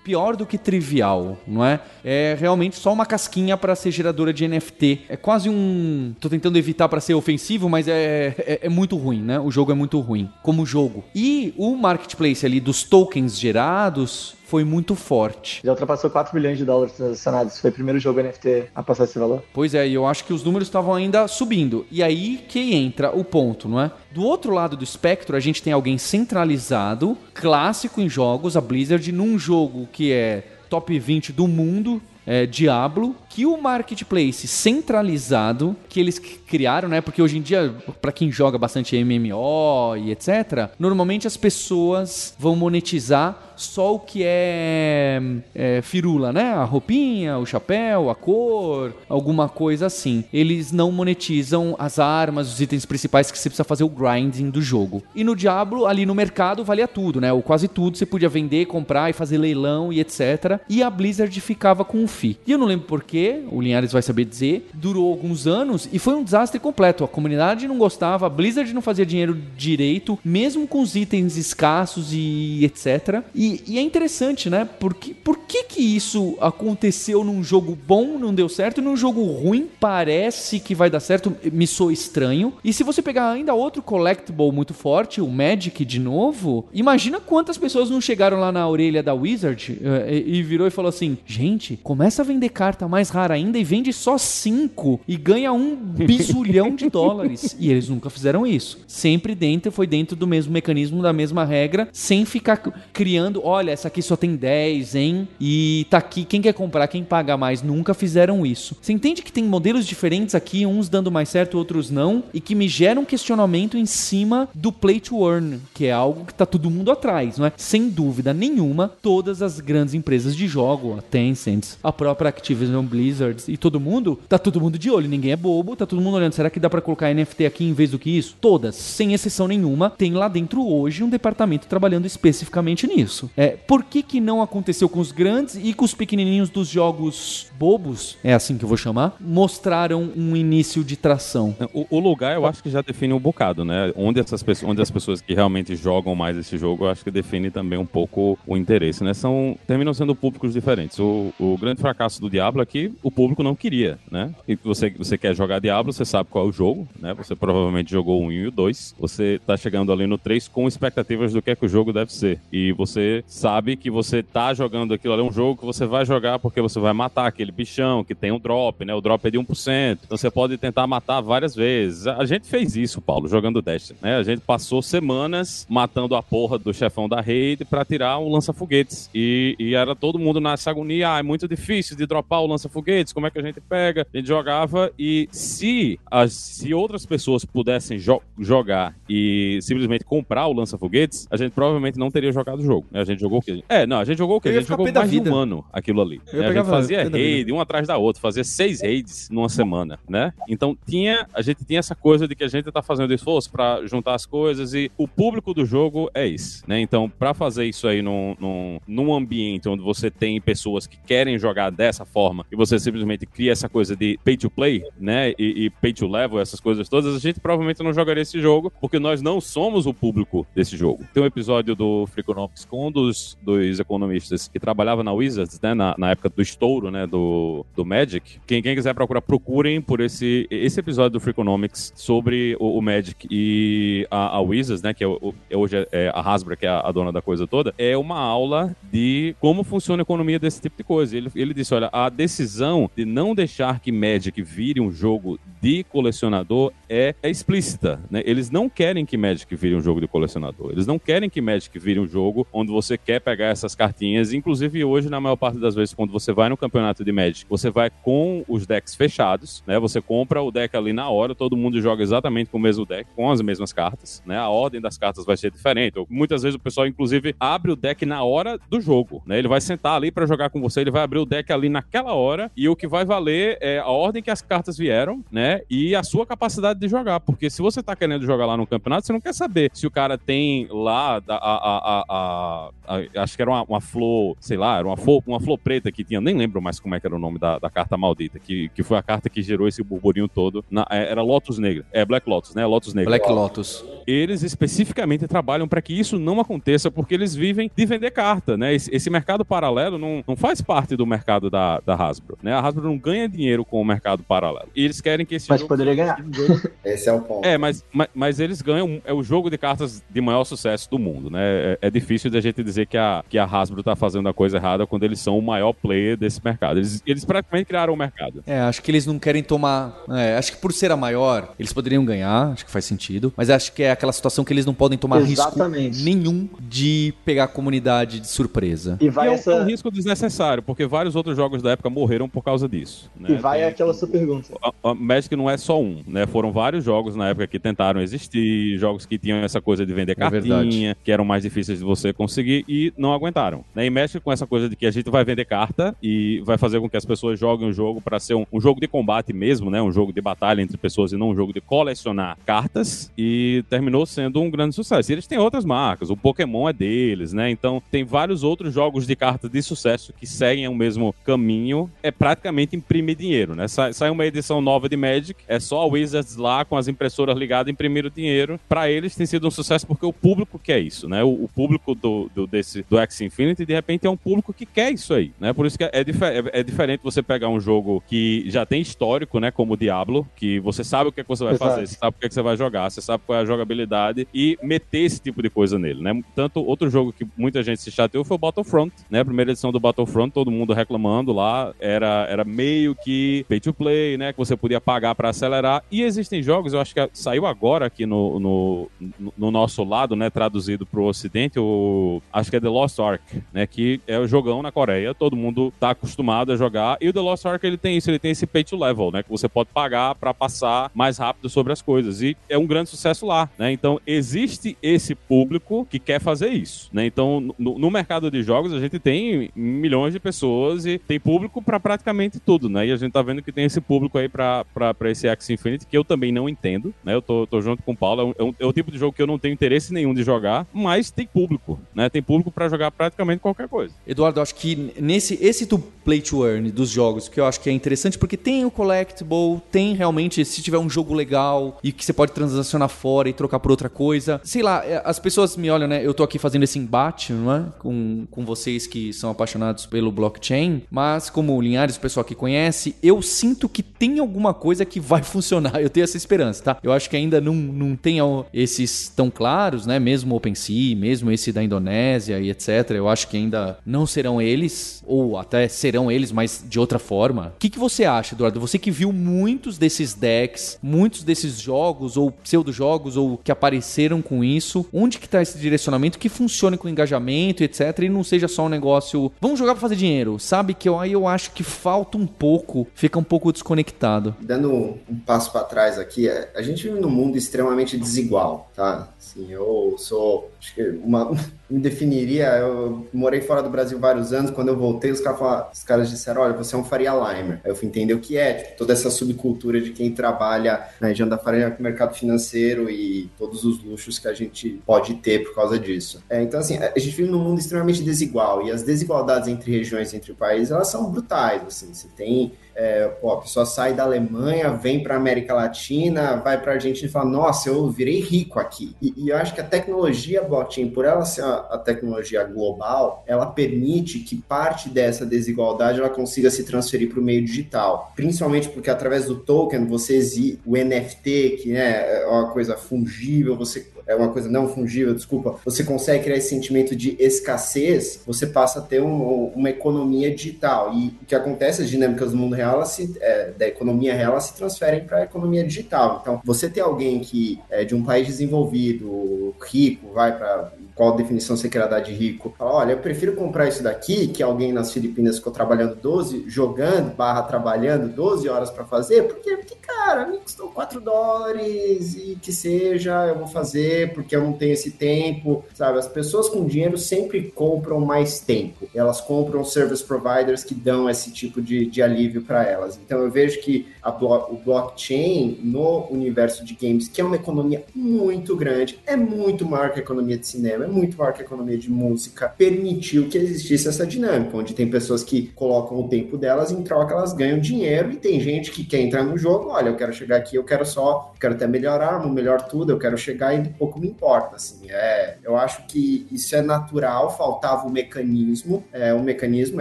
pior do que trivial, não é? É realmente só uma casquinha para ser geradora de NFT. É quase um. Tô tentando evitar para ser ofensivo, mas é, é, é, muito ruim, né? O jogo é muito ruim como jogo. E o marketplace ali dos tokens gerados foi muito forte. Já ultrapassou 4 bilhões de dólares transacionados. Foi o primeiro jogo NFT a passar esse valor. Pois é, e eu acho que os números estavam ainda subindo. E aí que entra o ponto, não é? Do outro lado do espectro, a gente tem alguém centralizado, clássico em jogos, a Blizzard, num jogo que é top 20 do mundo, é, Diablo, que o marketplace centralizado que eles criaram, né? Porque hoje em dia, para quem joga bastante MMO e etc, normalmente as pessoas vão monetizar só o que é, é, firula, né? A roupinha, o chapéu, a cor, alguma coisa assim. Eles não monetizam as armas, os itens principais que você precisa fazer o grinding do jogo. E no Diablo, ali no mercado, valia tudo, né? Ou quase tudo você podia vender, comprar e fazer leilão e etc. E a Blizzard ficava com o FI. E eu não lembro porquê, o Linhares vai saber dizer, durou alguns anos e foi um desastre completo. A comunidade não gostava, a Blizzard não fazia dinheiro direito, mesmo com os itens escassos e etc. E e, é interessante, né? Porque, por que que isso aconteceu num jogo bom, não deu certo, e num jogo ruim parece que vai dar certo, me soa estranho. E se você pegar ainda outro collectible muito forte, o Magic de novo, imagina quantas pessoas não chegaram lá na orelha da Wizard uh, e, e, virou e falou assim: gente, começa a vender carta mais rara ainda e vende só cinco e ganha um bisulhão de dólares. E eles nunca fizeram isso. Sempre dentro, foi dentro do mesmo mecanismo, da mesma regra, sem ficar criando olha, essa aqui só tem 10, hein? E tá aqui, quem quer comprar, quem paga mais, nunca fizeram isso. Você entende que tem modelos diferentes aqui, uns dando mais certo, outros não, e que me geram questionamento em cima do play to earn, que é algo que tá todo mundo atrás, não é? Sem dúvida nenhuma, todas as grandes empresas de jogo, a Tencent, a própria Activision Blizzard e todo mundo, tá todo mundo de olho, ninguém é bobo, tá todo mundo olhando, será que dá para colocar NFT aqui em vez do que isso? Todas, sem exceção nenhuma, tem lá dentro hoje um departamento trabalhando especificamente nisso. É, por que, que não aconteceu com os grandes e com os pequenininhos dos jogos bobos, é assim que eu vou chamar, mostraram um início de tração? O, o lugar eu acho que já define um bocado, né? Onde, essas pessoas, onde as pessoas que realmente jogam mais esse jogo, eu acho que define também um pouco o interesse, né? São, terminam sendo públicos diferentes. O, o grande fracasso do Diablo é que o público não queria, né? E você, você quer jogar Diablo, você sabe qual é o jogo, né? Você provavelmente jogou o 1 e o 2. Você tá chegando ali no 3 com expectativas do que é que o jogo deve ser. E você sabe que você tá jogando aquilo ali, é um jogo que você vai jogar porque você vai matar aquele bichão que tem um drop, né? O drop é de 1%. Então você pode tentar matar várias vezes. A gente fez isso, Paulo, jogando Destiny, né? A gente passou semanas matando a porra do chefão da rede para tirar um lança-foguetes. E, e, era todo mundo nessa agonia, ah, é muito difícil de dropar o lança-foguetes, como é que a gente pega? A gente jogava e se, as, se outras pessoas pudessem jo jogar e simplesmente comprar o lança-foguetes, a gente provavelmente não teria jogado o jogo. Né? A gente jogou o quê? É, não, a gente jogou o quê? A gente jogou mais de um ano aquilo ali. Né? A gente fazia raid, um atrás da outra, fazia seis raids numa semana, né? Então tinha, a gente tinha essa coisa de que a gente tá fazendo esforço para juntar as coisas e o público do jogo é isso, né? Então, para fazer isso aí num, num, num ambiente onde você tem pessoas que querem jogar dessa forma e você simplesmente cria essa coisa de pay to play, né? E, e pay to level, essas coisas todas, a gente provavelmente não jogaria esse jogo porque nós não somos o público desse jogo. Tem um episódio do Freakonomics com um dos, dos economistas que trabalhava na Wizards, né, na, na época do estouro, né, do, do Magic. Quem, quem quiser procurar, procurem por esse, esse episódio do Freakonomics sobre o, o Magic e a, a, Wizards, né, que é, o, é hoje é, a Hasbro, que é a, a, dona da coisa toda, é uma aula de como funciona a economia desse tipo de coisa. Ele, ele disse, olha, a decisão de não deixar que Magic vire um jogo de colecionador é, é explícita. Né? Eles não querem que Magic vire um jogo de colecionador. Eles não querem que Magic vire um jogo onde você quer pegar essas cartinhas. Inclusive, hoje, na maior parte das vezes, quando você vai no campeonato de Magic, você vai com os decks fechados, né? Você compra o deck ali na hora, todo mundo joga exatamente com o mesmo deck, com as mesmas cartas, né? A ordem das cartas vai ser diferente. Muitas vezes o pessoal, inclusive, abre o deck na hora do jogo, né? Ele vai sentar ali para jogar com você, ele vai abrir o deck ali naquela hora e o que vai valer é a ordem que as cartas vieram, né? E a sua capacidade de jogar. Porque se você tá querendo jogar lá no campeonato, você não quer saber se o cara tem lá a, a, a, a acho que era uma, uma, flor, sei lá, era uma flor, uma flor preta que tinha, nem lembro mais como é que era o nome da, da carta maldita, que, que foi a carta que gerou esse burburinho todo. Na, é, era Lotus Negra. É Black Lotus, né? Lotus Negra. Black Lotus. Eles especificamente trabalham para que isso não aconteça, porque eles vivem de vender carta, né? Esse, esse mercado paralelo não, não faz parte do mercado da, da Hasbro, né? A Hasbro não ganha dinheiro com o mercado paralelo. E eles querem que esse mas jogo... poderia ganhar. Esse é o ponto. É, mas, mas, mas, eles ganham. É o jogo de cartas de maior sucesso do mundo, né? É, é difícil da gente dizer que a, que a Hasbro tá fazendo a coisa errada quando eles são o maior player desse mercado. Eles, eles praticamente criaram o mercado. É, acho que eles não querem tomar. É, acho que por ser a maior, eles poderiam ganhar, acho que faz sentido. Mas acho que é aquela situação que eles não podem tomar Exatamente. risco nenhum de pegar a comunidade de surpresa. E vai e é, essa... um risco desnecessário, porque vários outros jogos da época morreram por causa disso. Né? E vai Tem... aquela sua pergunta. A, a Magic não é só um, né? Foram vários jogos na época que tentaram existir, jogos que tinham essa coisa de vender é cartinha, que eram mais difíceis de você conseguir e não aguentaram. Né? E mexe com essa coisa de que a gente vai vender carta e vai fazer com que as pessoas joguem o jogo para ser um, um, jogo de combate mesmo, né? Um jogo de batalha entre pessoas e não um jogo de colecionar cartas. E terminou sendo um grande sucesso. E eles têm outras marcas, o Pokémon é deles, né? Então tem vários outros jogos de cartas de sucesso que seguem o mesmo caminho. É praticamente imprimir dinheiro, né? Sai, sai uma edição nova de Magic, é só a Wizards lá com as impressoras ligadas imprimir o dinheiro. Para eles tem sido um sucesso porque o público quer isso, né? O, o público do, do, desse, do X Infinity, de repente, é um público que quer isso aí, né? Por isso que é, é, é, é diferente você pegar um jogo que já tem histórico, né? Como o Diablo, que você sabe o que, é que você vai Exato. fazer, você sabe o que, é que você vai jogar, você sabe qual é a jogabilidade e meter esse tipo de coisa nele, né? Tanto outro jogo que muita gente se chateou foi o Battlefront, né? A primeira edição do Battlefront, todo mundo reclamando lá, era, era meio que pay to play, né? Que você podia pagar para acelerar. E existem jogos, eu acho que saiu agora aqui no, no, no nosso lado, né? Traduzido pro ocidente, o, acho que é The Lost Ark, né? Que é o jogão na Coreia, todo mundo tá acostumado a jogar. E o The Lost Ark, ele tem isso, ele tem esse pay to level, né? Que você pode pagar para passar mais rápido sobre as coisas. E é um grande sucesso lá, né? Então, existe esse público que quer fazer isso, né? Então, no, no mercado de jogos, a gente tem milhões de pessoas e tem público para praticamente tudo, né? E a gente tá vendo que tem esse público aí para esse Axie Infinity, que eu também não entendo, né? Eu tô, tô junto com o Paulo, é, um, é, o tipo de jogo que eu não tenho interesse nenhum de jogar, mas tem público, né? Tem público para jogar praticamente qualquer coisa. Eduardo, acho que nesse esse do play to earn dos jogos, que eu acho que é interessante, porque tem o collectible, tem realmente, se tiver um jogo legal e que você pode transacionar fora e trocar por outra coisa. Sei lá, é, as pessoas me olham, né? Eu tô aqui fazendo esse embate, não é? Com, com vocês que são apaixonados pelo blockchain, mas como Linhares, o pessoal que conhece, eu sinto que tem alguma coisa que vai funcionar. Eu tenho essa esperança, tá? Eu acho que ainda não, não tem esses tão claros, né? Mesmo OpenSea, mesmo esse da Indonésia e etc. Eu acho que ainda não serão eles, ou até serão eles, mas de outra forma. O que, que você acha, Eduardo? Você que viu muitos desses decks, muitos desses jogos, ou pseudo-jogos, ou que apareceram com isso, onde que tá esse direcionamento que funcione com engajamento, etc. E não seja só um negócio, vamos jogar pra fazer dinheiro. Sabe que eu, aí eu acho que falta um pouco, fica um pouco desconectado. Dando um passo para trás aqui, é, a gente vive num mundo extremamente desigual, tá? Assim, eu sou, acho que uma, me definiria, eu morei fora do Brasil vários anos, quando eu voltei, os caras, falaram, os caras disseram, olha, você é um Faria Limer. Aí eu fui entender o que é, tipo, toda essa subcultura de quem trabalha na região da Faria com o mercado financeiro e todos os luxos que a gente pode ter por causa disso. É, então, assim, a gente vive num mundo extremamente desigual, e as desigualdades entre regiões, entre países, elas são brutais, assim, você tem é, pô, a pessoa sai da Alemanha, vem para América Latina, vai para a Argentina e fala: Nossa, eu virei rico aqui. E, e, eu acho que a tecnologia blockchain, por ela ser a, tecnologia global, ela permite que parte dessa desigualdade ela consiga se transferir para o meio digital. Principalmente porque através do token, você o NFT, que né, é uma coisa fungível, você é uma coisa não fungível, desculpa, você consegue criar esse sentimento de escassez, você passa a ter um, uma economia digital. E o que acontece, as dinâmicas do mundo real, se, é, da economia real, se transferem para a economia digital. Então, você ter alguém que é de um país desenvolvido, rico, vai para qual definição você quer dar de rico. Fala, olha, eu prefiro comprar isso daqui, que alguém nas Filipinas ficou trabalhando 12, jogando, barra trabalhando 12 horas para fazer, porque, porque, cara, me custou 4 dólares e que seja, eu vou fazer porque eu não tenho esse tempo, sabe? As pessoas com dinheiro sempre compram mais tempo. Elas compram service providers que dão esse tipo de, de alívio para elas. Então eu vejo que a blo o blockchain no universo de games, que é uma economia muito grande, é muito maior que a economia de cinema, é muito maior que a economia de música, permitiu que existisse essa dinâmica, onde tem pessoas que colocam o tempo delas, em troca elas ganham dinheiro, e tem gente que quer entrar no jogo, olha, eu quero chegar aqui, eu quero só, quero até melhorar, melhor tudo, eu quero chegar e pouco me importa, assim, é, eu acho que isso é natural, faltava o mecanismo, é, o mecanismo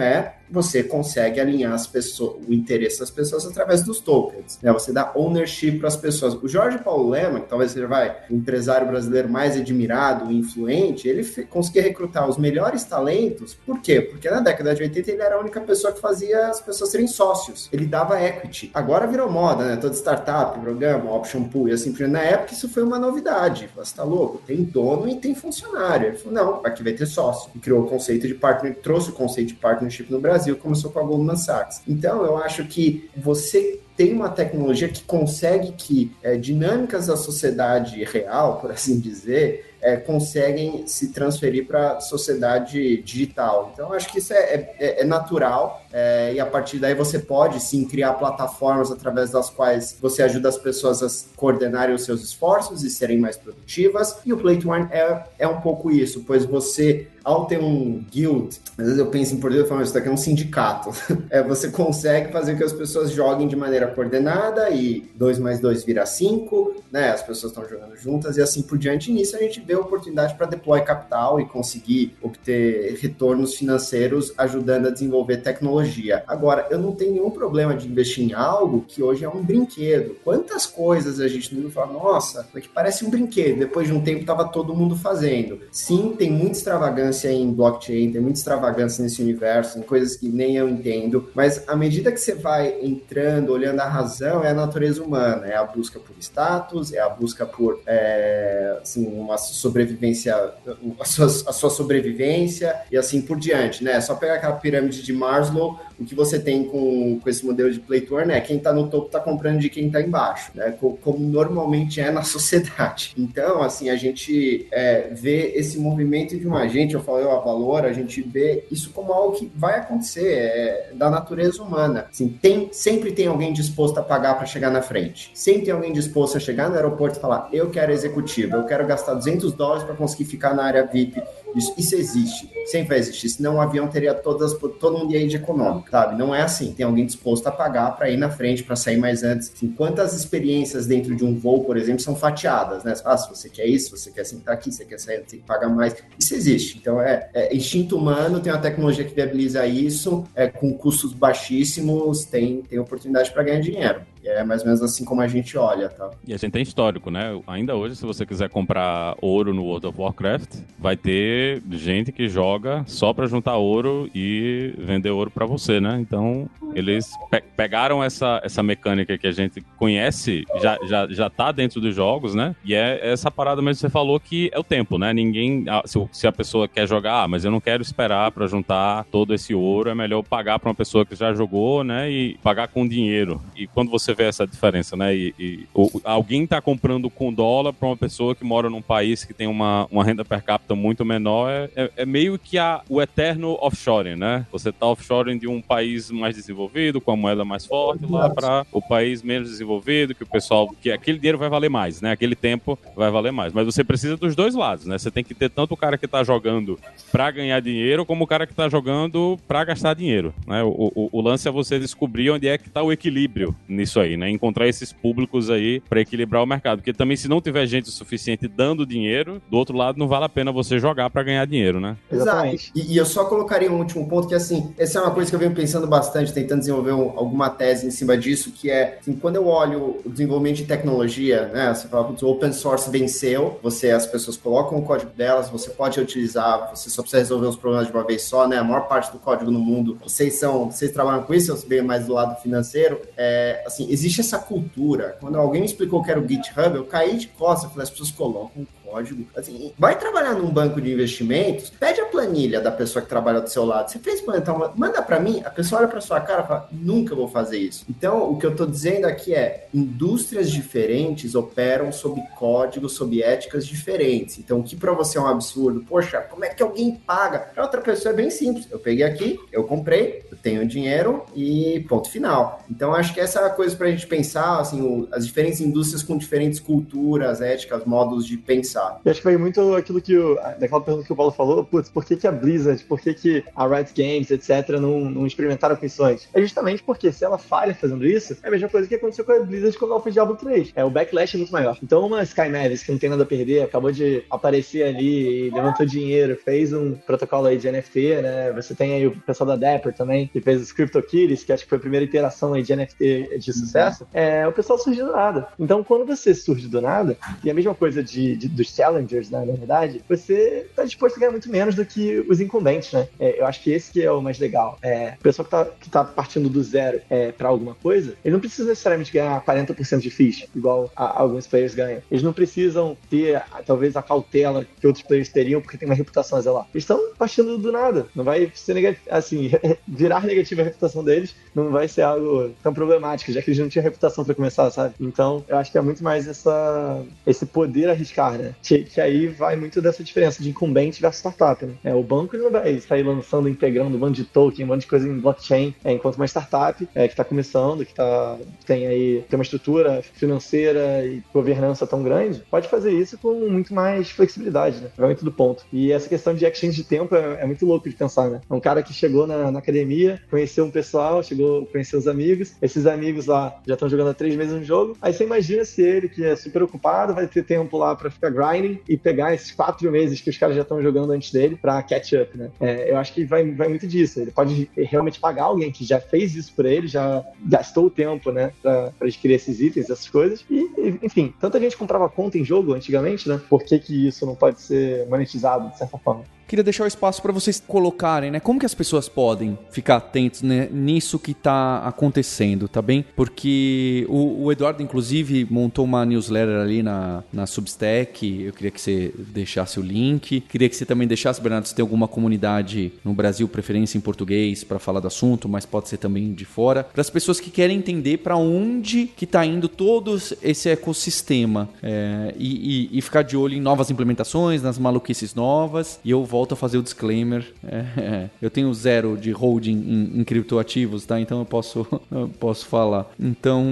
é você consegue alinhar as pessoas, o interesse das pessoas através dos tokens. Né? Você dá ownership para as pessoas. O Jorge Paulo Lema, que talvez seja vai, o empresário brasileiro mais admirado e influente, ele conseguia recrutar os melhores talentos. Por quê? Porque na década de 80 ele era a única pessoa que fazia as pessoas serem sócios. Ele dava equity. Agora virou moda, né? Toda startup, programa, option pool e assim por Na época isso foi uma novidade. Você tá louco? Tem dono e tem funcionário. Ele falou, não, aqui vai ter sócio. E criou o conceito de partner, trouxe o conceito de partnership no Brasil Brasil, começou com a Goldman Sachs. Então, eu acho que você tem uma tecnologia que consegue que é, dinâmicas da sociedade real, por assim dizer, é, conseguem se transferir para a sociedade digital. Então, acho que isso é, é, é natural é, e a partir daí você pode sim criar plataformas através das quais você ajuda as pessoas a coordenarem os seus esforços e serem mais produtivas. E o Play to Earn é, é um pouco isso, pois você, ao ter um guild, às vezes eu penso em português falando isso daqui é um sindicato, é, você consegue fazer que as pessoas joguem de maneira coordenada e 2 mais 2 vira 5, né? As pessoas estão jogando juntas e assim por diante. E nisso a gente vê oportunidade para deploy capital e conseguir obter retornos financeiros ajudando a desenvolver tecnologia tecnologia. Agora, eu não tenho nenhum problema de investir em algo que hoje é um brinquedo. Quantas coisas a gente não fala, nossa, é que parece um brinquedo. Depois de um tempo estava todo mundo fazendo. Sim, tem muita extravagância em blockchain, tem muita extravagância nesse universo, em coisas que nem eu entendo. Mas à medida que você vai entrando, olhando a razão, é a natureza humana, é a busca por status, é a busca por é, assim, uma sobrevivência, a sua, a sua sobrevivência e assim por diante, né? Só pegar aquela pirâmide de Maslow o que você tem com, com esse modelo de play to earn é quem está no topo está comprando de quem está embaixo, né? Como, normalmente é na sociedade. Então, assim, a gente é, vê esse movimento de uma gente, eu falei a valor, a gente vê isso como algo que vai acontecer, é da natureza humana. Assim, tem, sempre tem alguém disposto a pagar para chegar na frente. Sempre tem alguém disposto a chegar no aeroporto e falar: eu quero executivo, eu quero gastar 200 dólares para conseguir ficar na área VIP isso, isso existe, sempre vai existir. Senão o avião teria todas, todo mundo ia de econômico, sabe? Não é assim. Tem alguém disposto a pagar para ir na frente, para sair mais antes. Assim, quantas experiências dentro de um voo, por exemplo, são fatiadas, né? Ah, se você quer isso, você quer sentar aqui, você quer sair, tem que pagar mais. Isso existe. Então é, é instinto humano, tem uma tecnologia que viabiliza isso, é, com custos baixíssimos, tem, tem oportunidade para ganhar dinheiro. É mais ou menos assim como a gente olha, tá? E a gente tem histórico, né? Ainda hoje, se você quiser comprar ouro no World of Warcraft, vai ter gente que joga só para juntar ouro e vender ouro para você, né? Então, eles pe pegaram essa, essa mecânica que a gente conhece, já, já, já tá dentro dos jogos, né? E é essa parada mesmo que você falou que é o tempo, né? Ninguém. Se, se a pessoa quer jogar, ah, mas eu não quero esperar para juntar todo esse ouro, é melhor pagar para uma pessoa que já jogou, né? E pagar com dinheiro. E quando você vê essa diferença, né? E, e o, alguém tá comprando com dólar para uma pessoa que mora num país que tem uma, uma renda per capita muito menor, é, é, é meio que a, o eterno offshoring, né? Você tá offshoring de um país mais desenvolvido, com a moeda mais forte, lá para o país menos desenvolvido, que o pessoal, que aquele dinheiro vai valer mais, né? Aquele tempo vai valer mais. Mas você precisa dos dois lados, né? Você tem que ter tanto o cara que tá jogando para ganhar dinheiro, como o cara que tá jogando para gastar dinheiro, né? O, o, o lance é você descobrir onde é que tá o equilíbrio nisso aí aí, né? Encontrar esses públicos aí para equilibrar o mercado. Porque também, se não tiver gente o suficiente dando dinheiro, do outro lado não vale a pena você jogar para ganhar dinheiro, né? Exato. E, e, eu só colocaria um último ponto que, assim, essa é uma coisa que eu venho pensando bastante, tentando desenvolver um, alguma tese em cima disso, que é, assim, quando eu olho o desenvolvimento de tecnologia, né? Você fala, o open source venceu, você, as pessoas colocam o código delas, você pode utilizar, você só precisa resolver os problemas de uma vez só, né? A maior parte do código no mundo, vocês são, vocês trabalham com isso, eu bem mais do lado financeiro, é, assim, existe essa cultura. Quando alguém me explicou que era o GitHub, eu caí de costas, falei, as pessoas colocam código. Assim, vai trabalhar num banco de investimentos, pede a planilha da pessoa que trabalha do seu lado. Você fez então manda para mim, a pessoa olha para sua cara e fala: "Nunca vou fazer isso". Então, o que eu tô dizendo aqui é: indústrias diferentes operam sob códigos, sob éticas diferentes. Então, o que para você é um absurdo, poxa, como é que alguém paga? Para outra pessoa é bem simples. Eu peguei aqui, eu comprei, eu tenho dinheiro e ponto final. Então, acho que essa é a coisa para a gente pensar, assim, o, as diferentes indústrias com diferentes culturas, éticas, modos de pensar pensar. Eu acho que vai muito aquilo que o, daquela pergunta que o Paulo falou, putz, por que, que a Blizzard, por que, que a Riot Games, etc., não, não experimentaram com missões? É justamente porque se ela falha fazendo isso, é a mesma coisa que aconteceu com a Blizzard quando ela fez Diablo 3. É, o backlash é muito maior. Então uma Sky Mavis, que não tem nada a perder, acabou de aparecer ali, levantou dinheiro, fez um protocolo aí de NFT, né? Você tem aí o pessoal da Dapper também, que fez os CryptoKitties, que acho que foi a primeira iteração aí de NFT de sucesso. É, o pessoal surgiu do nada. Então quando você surge do nada, e a mesma coisa de, de challengers, né, na verdade, você está disposto a ganhar muito menos do que os incumbentes, né? É, eu acho que esse que é o mais legal. É, o pessoal que está que tá partindo do zero é, para alguma coisa, ele não precisa necessariamente ganhar 40% de fees, igual a, a alguns players ganham. Eles não precisam ter, talvez, a cautela que outros players teriam porque tem uma reputação a zelar. Eles estão partindo do nada. Não vai ser negativo, assim, virar negativa a reputação deles não vai ser algo tão problemático, já que eles não tinham reputação para começar, sabe? Então, eu acho que é muito mais essa, esse poder arriscar, né? Que, que aí vai muito dessa diferença de incumbente versus startup, né? É, o banco não vai sair lançando, integrando um monte de token, um monte de coisa em blockchain, é, enquanto uma startup é, que está começando, que tá, tem aí tem uma estrutura financeira e governança tão grande, pode fazer isso com muito mais flexibilidade, né? Vai muito do ponto. E essa questão de exchange de tempo é, é muito louco de pensar, né? É um cara que chegou na, na academia, conheceu um pessoal, chegou, conheceu os amigos, esses amigos lá já estão jogando há três meses no jogo, aí você imagina se ele, que é super ocupado, vai ter tempo lá para ficar grinding e pegar esses quatro meses que os caras já estão jogando antes dele para catch up, né? É, eu acho que vai, vai muito disso. Ele pode realmente pagar alguém que já fez isso por ele, já gastou o tempo, né, para adquirir esses itens, essas coisas. E, enfim, tanta gente comprava conta em jogo antigamente, né? Por que, que isso não pode ser monetizado de certa forma? Queria deixar o espaço para vocês colocarem, né? Como que as pessoas podem ficar atentos né, nisso que está acontecendo, tá bem? Porque o, o, Eduardo, inclusive, montou uma newsletter ali na, na Substack. Eu queria que você deixasse o link. Queria que você também deixasse, Bernardo, se tem alguma comunidade no Brasil, preferência em português, para falar do assunto, mas pode ser também de fora. Para as pessoas que querem entender para onde que está indo todo esse ecossistema é, e, e, e ficar de olho em novas implementações, nas maluquices novas. E eu vou volto a fazer o disclaimer. É, eu tenho zero de holding em, em criptoativos, tá? Então eu posso, eu posso falar. Então,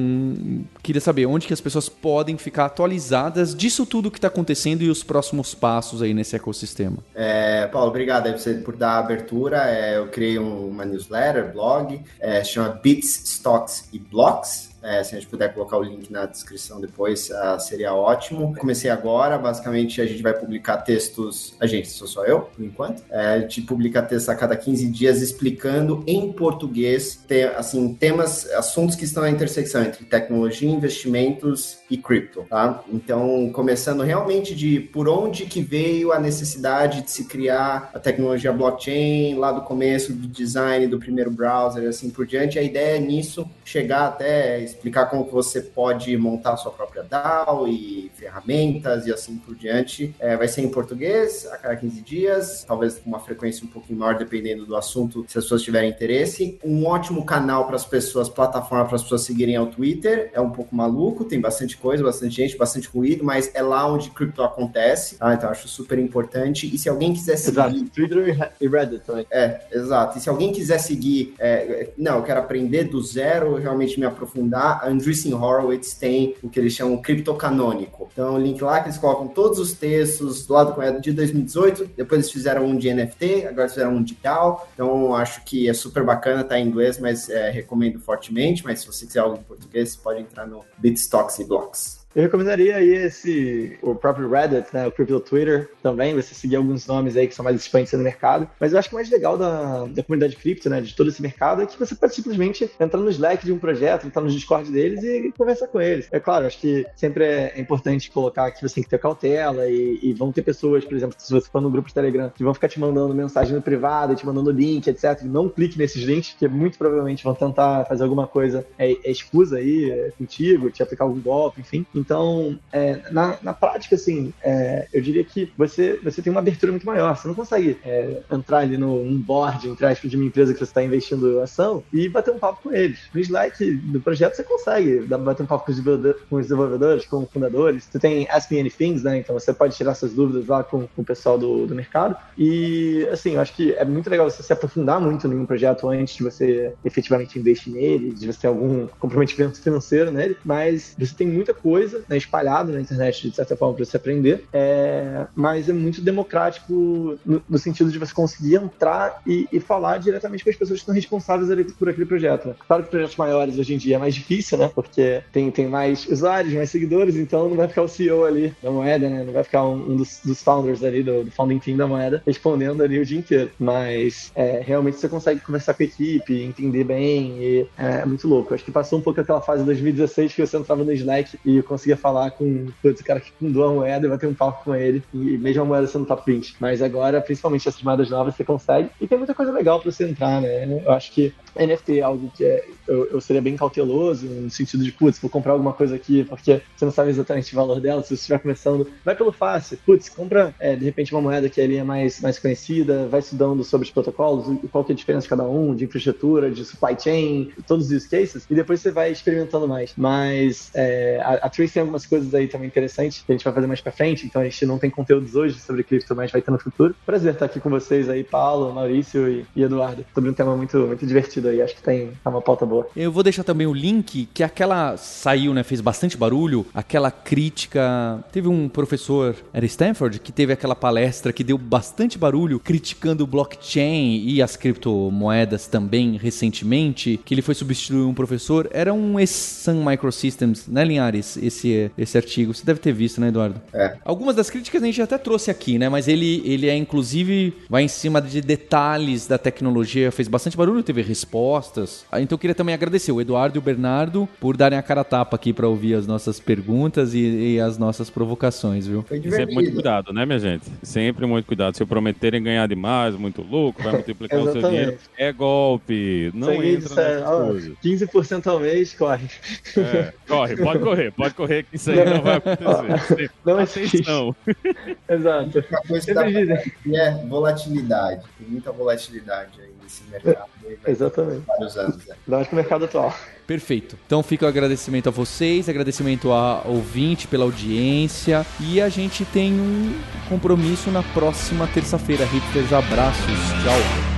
queria saber onde que as pessoas podem ficar atualizadas disso tudo que está acontecendo e os próximos passos aí nesse ecossistema. É, Paulo, obrigado aí por dar a abertura. É, eu criei um, uma newsletter, blog, é, chama Bits, Stocks e Blocks. É, se a gente puder colocar o link na descrição depois, uh, seria ótimo. Comecei agora, basicamente a gente vai publicar textos. A gente, sou só eu, por enquanto. É, a gente publica textos a cada 15 dias explicando em português, te, assim, temas, assuntos que estão na intersecção entre tecnologia, investimentos e cripto, tá? Então, começando realmente de por onde que veio a necessidade de se criar a tecnologia blockchain, lá do começo do design do primeiro browser, assim por diante. A ideia é nisso chegar até explicar como você pode montar sua própria DAO e ferramentas e assim por diante. É, vai ser em português a cada 15 dias, talvez com uma frequência um pouquinho maior, dependendo do assunto, se as pessoas tiverem interesse. Um ótimo canal para as pessoas, plataforma para as pessoas seguirem é o Twitter. É um pouco maluco, tem bastante coisa, bastante gente, bastante ruído, mas é lá onde cripto acontece. Tá? Então acho super importante. E se alguém quiser seguir. Exato, Twitter e Reddit também. É, exato. E se alguém quiser seguir, é, não, eu quero aprender do zero, realmente me aprofundar Andreessen Horowitz tem o que eles chamam criptocanônico. Então, o link lá que eles colocam todos os textos do lado correto de 2018. Depois eles fizeram um de NFT, agora fizeram um de DAO. Então, acho que é super bacana, tá em inglês, mas é, recomendo fortemente. Mas se você quiser algo em português, pode entrar no Bitstocks e Blocks. Eu recomendaria aí esse, o próprio Reddit, né, o Crypto Twitter também, você seguir alguns nomes aí que são mais expoentes no mercado. Mas eu acho que o mais legal da, da comunidade cripto, né, de todo esse mercado, é que você pode simplesmente entrar no Slack de um projeto, entrar no Discord deles e conversar com eles. É claro, acho que sempre é importante colocar que você tem que ter cautela e, e vão ter pessoas, por exemplo, se você for no grupo de Telegram, que vão ficar te mandando mensagem no privado, te mandando link, etc. Não clique nesses links, que muito provavelmente vão tentar fazer alguma coisa é, é aí é, contigo, te aplicar algum golpe, enfim. Então, é, na, na prática, assim, é, eu diria que você, você tem uma abertura muito maior. Você não consegue é, entrar ali no um board, entre aspas, de uma empresa que você está investindo ação e bater um papo com eles. No Slack do projeto você consegue bater um papo com os, com os desenvolvedores, com fundadores. Você tem Ask Me Anything, né? Então você pode tirar suas dúvidas lá com, com o pessoal do, do mercado. E, assim, eu acho que é muito legal você se aprofundar muito em um projeto antes de você efetivamente investir nele, de você ter algum comprometimento financeiro nele. Mas você tem muita coisa, né? espalhado na internet, de certa forma, para você aprender, é, mas é muito democrático no, no, sentido de você conseguir entrar e, e, falar diretamente com as pessoas que estão responsáveis por aquele projeto. Né? Claro que projetos maiores hoje em dia é mais difícil, né? Porque tem, tem mais usuários, mais seguidores, então não vai ficar o CEO ali da moeda, né? Não vai ficar um, um dos, dos, founders ali, do, do, founding team da moeda, respondendo ali o dia inteiro. Mas é, realmente você consegue conversar com a equipe, entender bem, e é, é muito louco. Acho que passou um pouco aquela fase de 2016 que você entrava no Slack e conseguia falar com putz, cara que fundou a moeda e vai ter um papo com ele, e mesmo a moeda sendo top 20. Mas agora, principalmente essas moedas novas, você consegue. E tem muita coisa legal para você entrar, né? Eu acho que NFT é algo que é, eu, eu, seria bem cauteloso, no sentido de, putz, vou comprar alguma coisa aqui, porque você não sabe exatamente o valor dela, se você estiver começando, vai pelo fácil. Putz, compra, é, de repente, uma moeda que ali é mais, mais conhecida, vai estudando sobre os protocolos, qual que é a diferença de cada um, de infraestrutura, de supply chain, todos os use cases, e depois você vai experimentando mais. Mas é, a, a Trace tem algumas coisas aí também interessantes que a gente vai fazer mais pra frente, então a gente não tem conteúdos hoje sobre cripto, mas vai ter no futuro. Prazer estar aqui com vocês aí, Paulo, Maurício e, e Eduardo, sobre um tema muito, muito divertido aí, acho que tem tá uma pauta boa. Eu vou deixar também o link que aquela saiu, né, fez bastante barulho, aquela crítica, teve um professor, era Stanford, que teve aquela palestra que deu bastante barulho criticando o blockchain e as criptomoedas também recentemente, que ele foi substituir um professor, era um ex-Sun Microsystems, né, Linhares, esse esse artigo. Você deve ter visto, né, Eduardo? É. Algumas das críticas a gente até trouxe aqui, né? Mas ele, ele é, inclusive, vai em cima de detalhes da tecnologia, fez bastante barulho, teve respostas. Ah, então eu queria também agradecer o Eduardo e o Bernardo por darem a cara a tapa aqui para ouvir as nossas perguntas e, e, as nossas provocações, viu? Foi Sempre muito cuidado, né, minha gente? Sempre muito cuidado. Se prometerem ganhar demais, muito louco, vai multiplicar o seu dinheiro. É golpe. Não entra nessas 15% ao mês, corre. É, corre, pode correr, pode correr que isso aí não vai acontecer. Não Atenção. Exato. A coisa da é volatilidade. Tem muita volatilidade aí nesse mercado. Exatamente. Vários anos. É. Ainda mais pro mercado atual. Perfeito. Então fica o agradecimento a vocês, agradecimento ao ouvinte pela audiência e a gente tem um compromisso na próxima terça-feira. Hipsters, abraços. Tchau.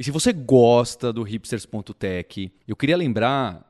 E se você gosta do hipsters.tech, eu queria lembrar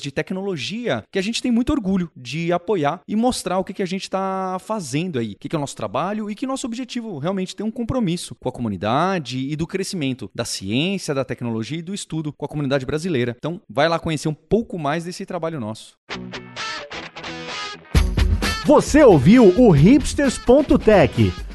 de tecnologia que a gente tem muito orgulho de apoiar e mostrar o que, que a gente está fazendo aí, o que, que é o nosso trabalho e que nosso objetivo realmente tem um compromisso com a comunidade e do crescimento da ciência, da tecnologia e do estudo com a comunidade brasileira. Então, vai lá conhecer um pouco mais desse trabalho nosso. Você ouviu o hipsters.tech.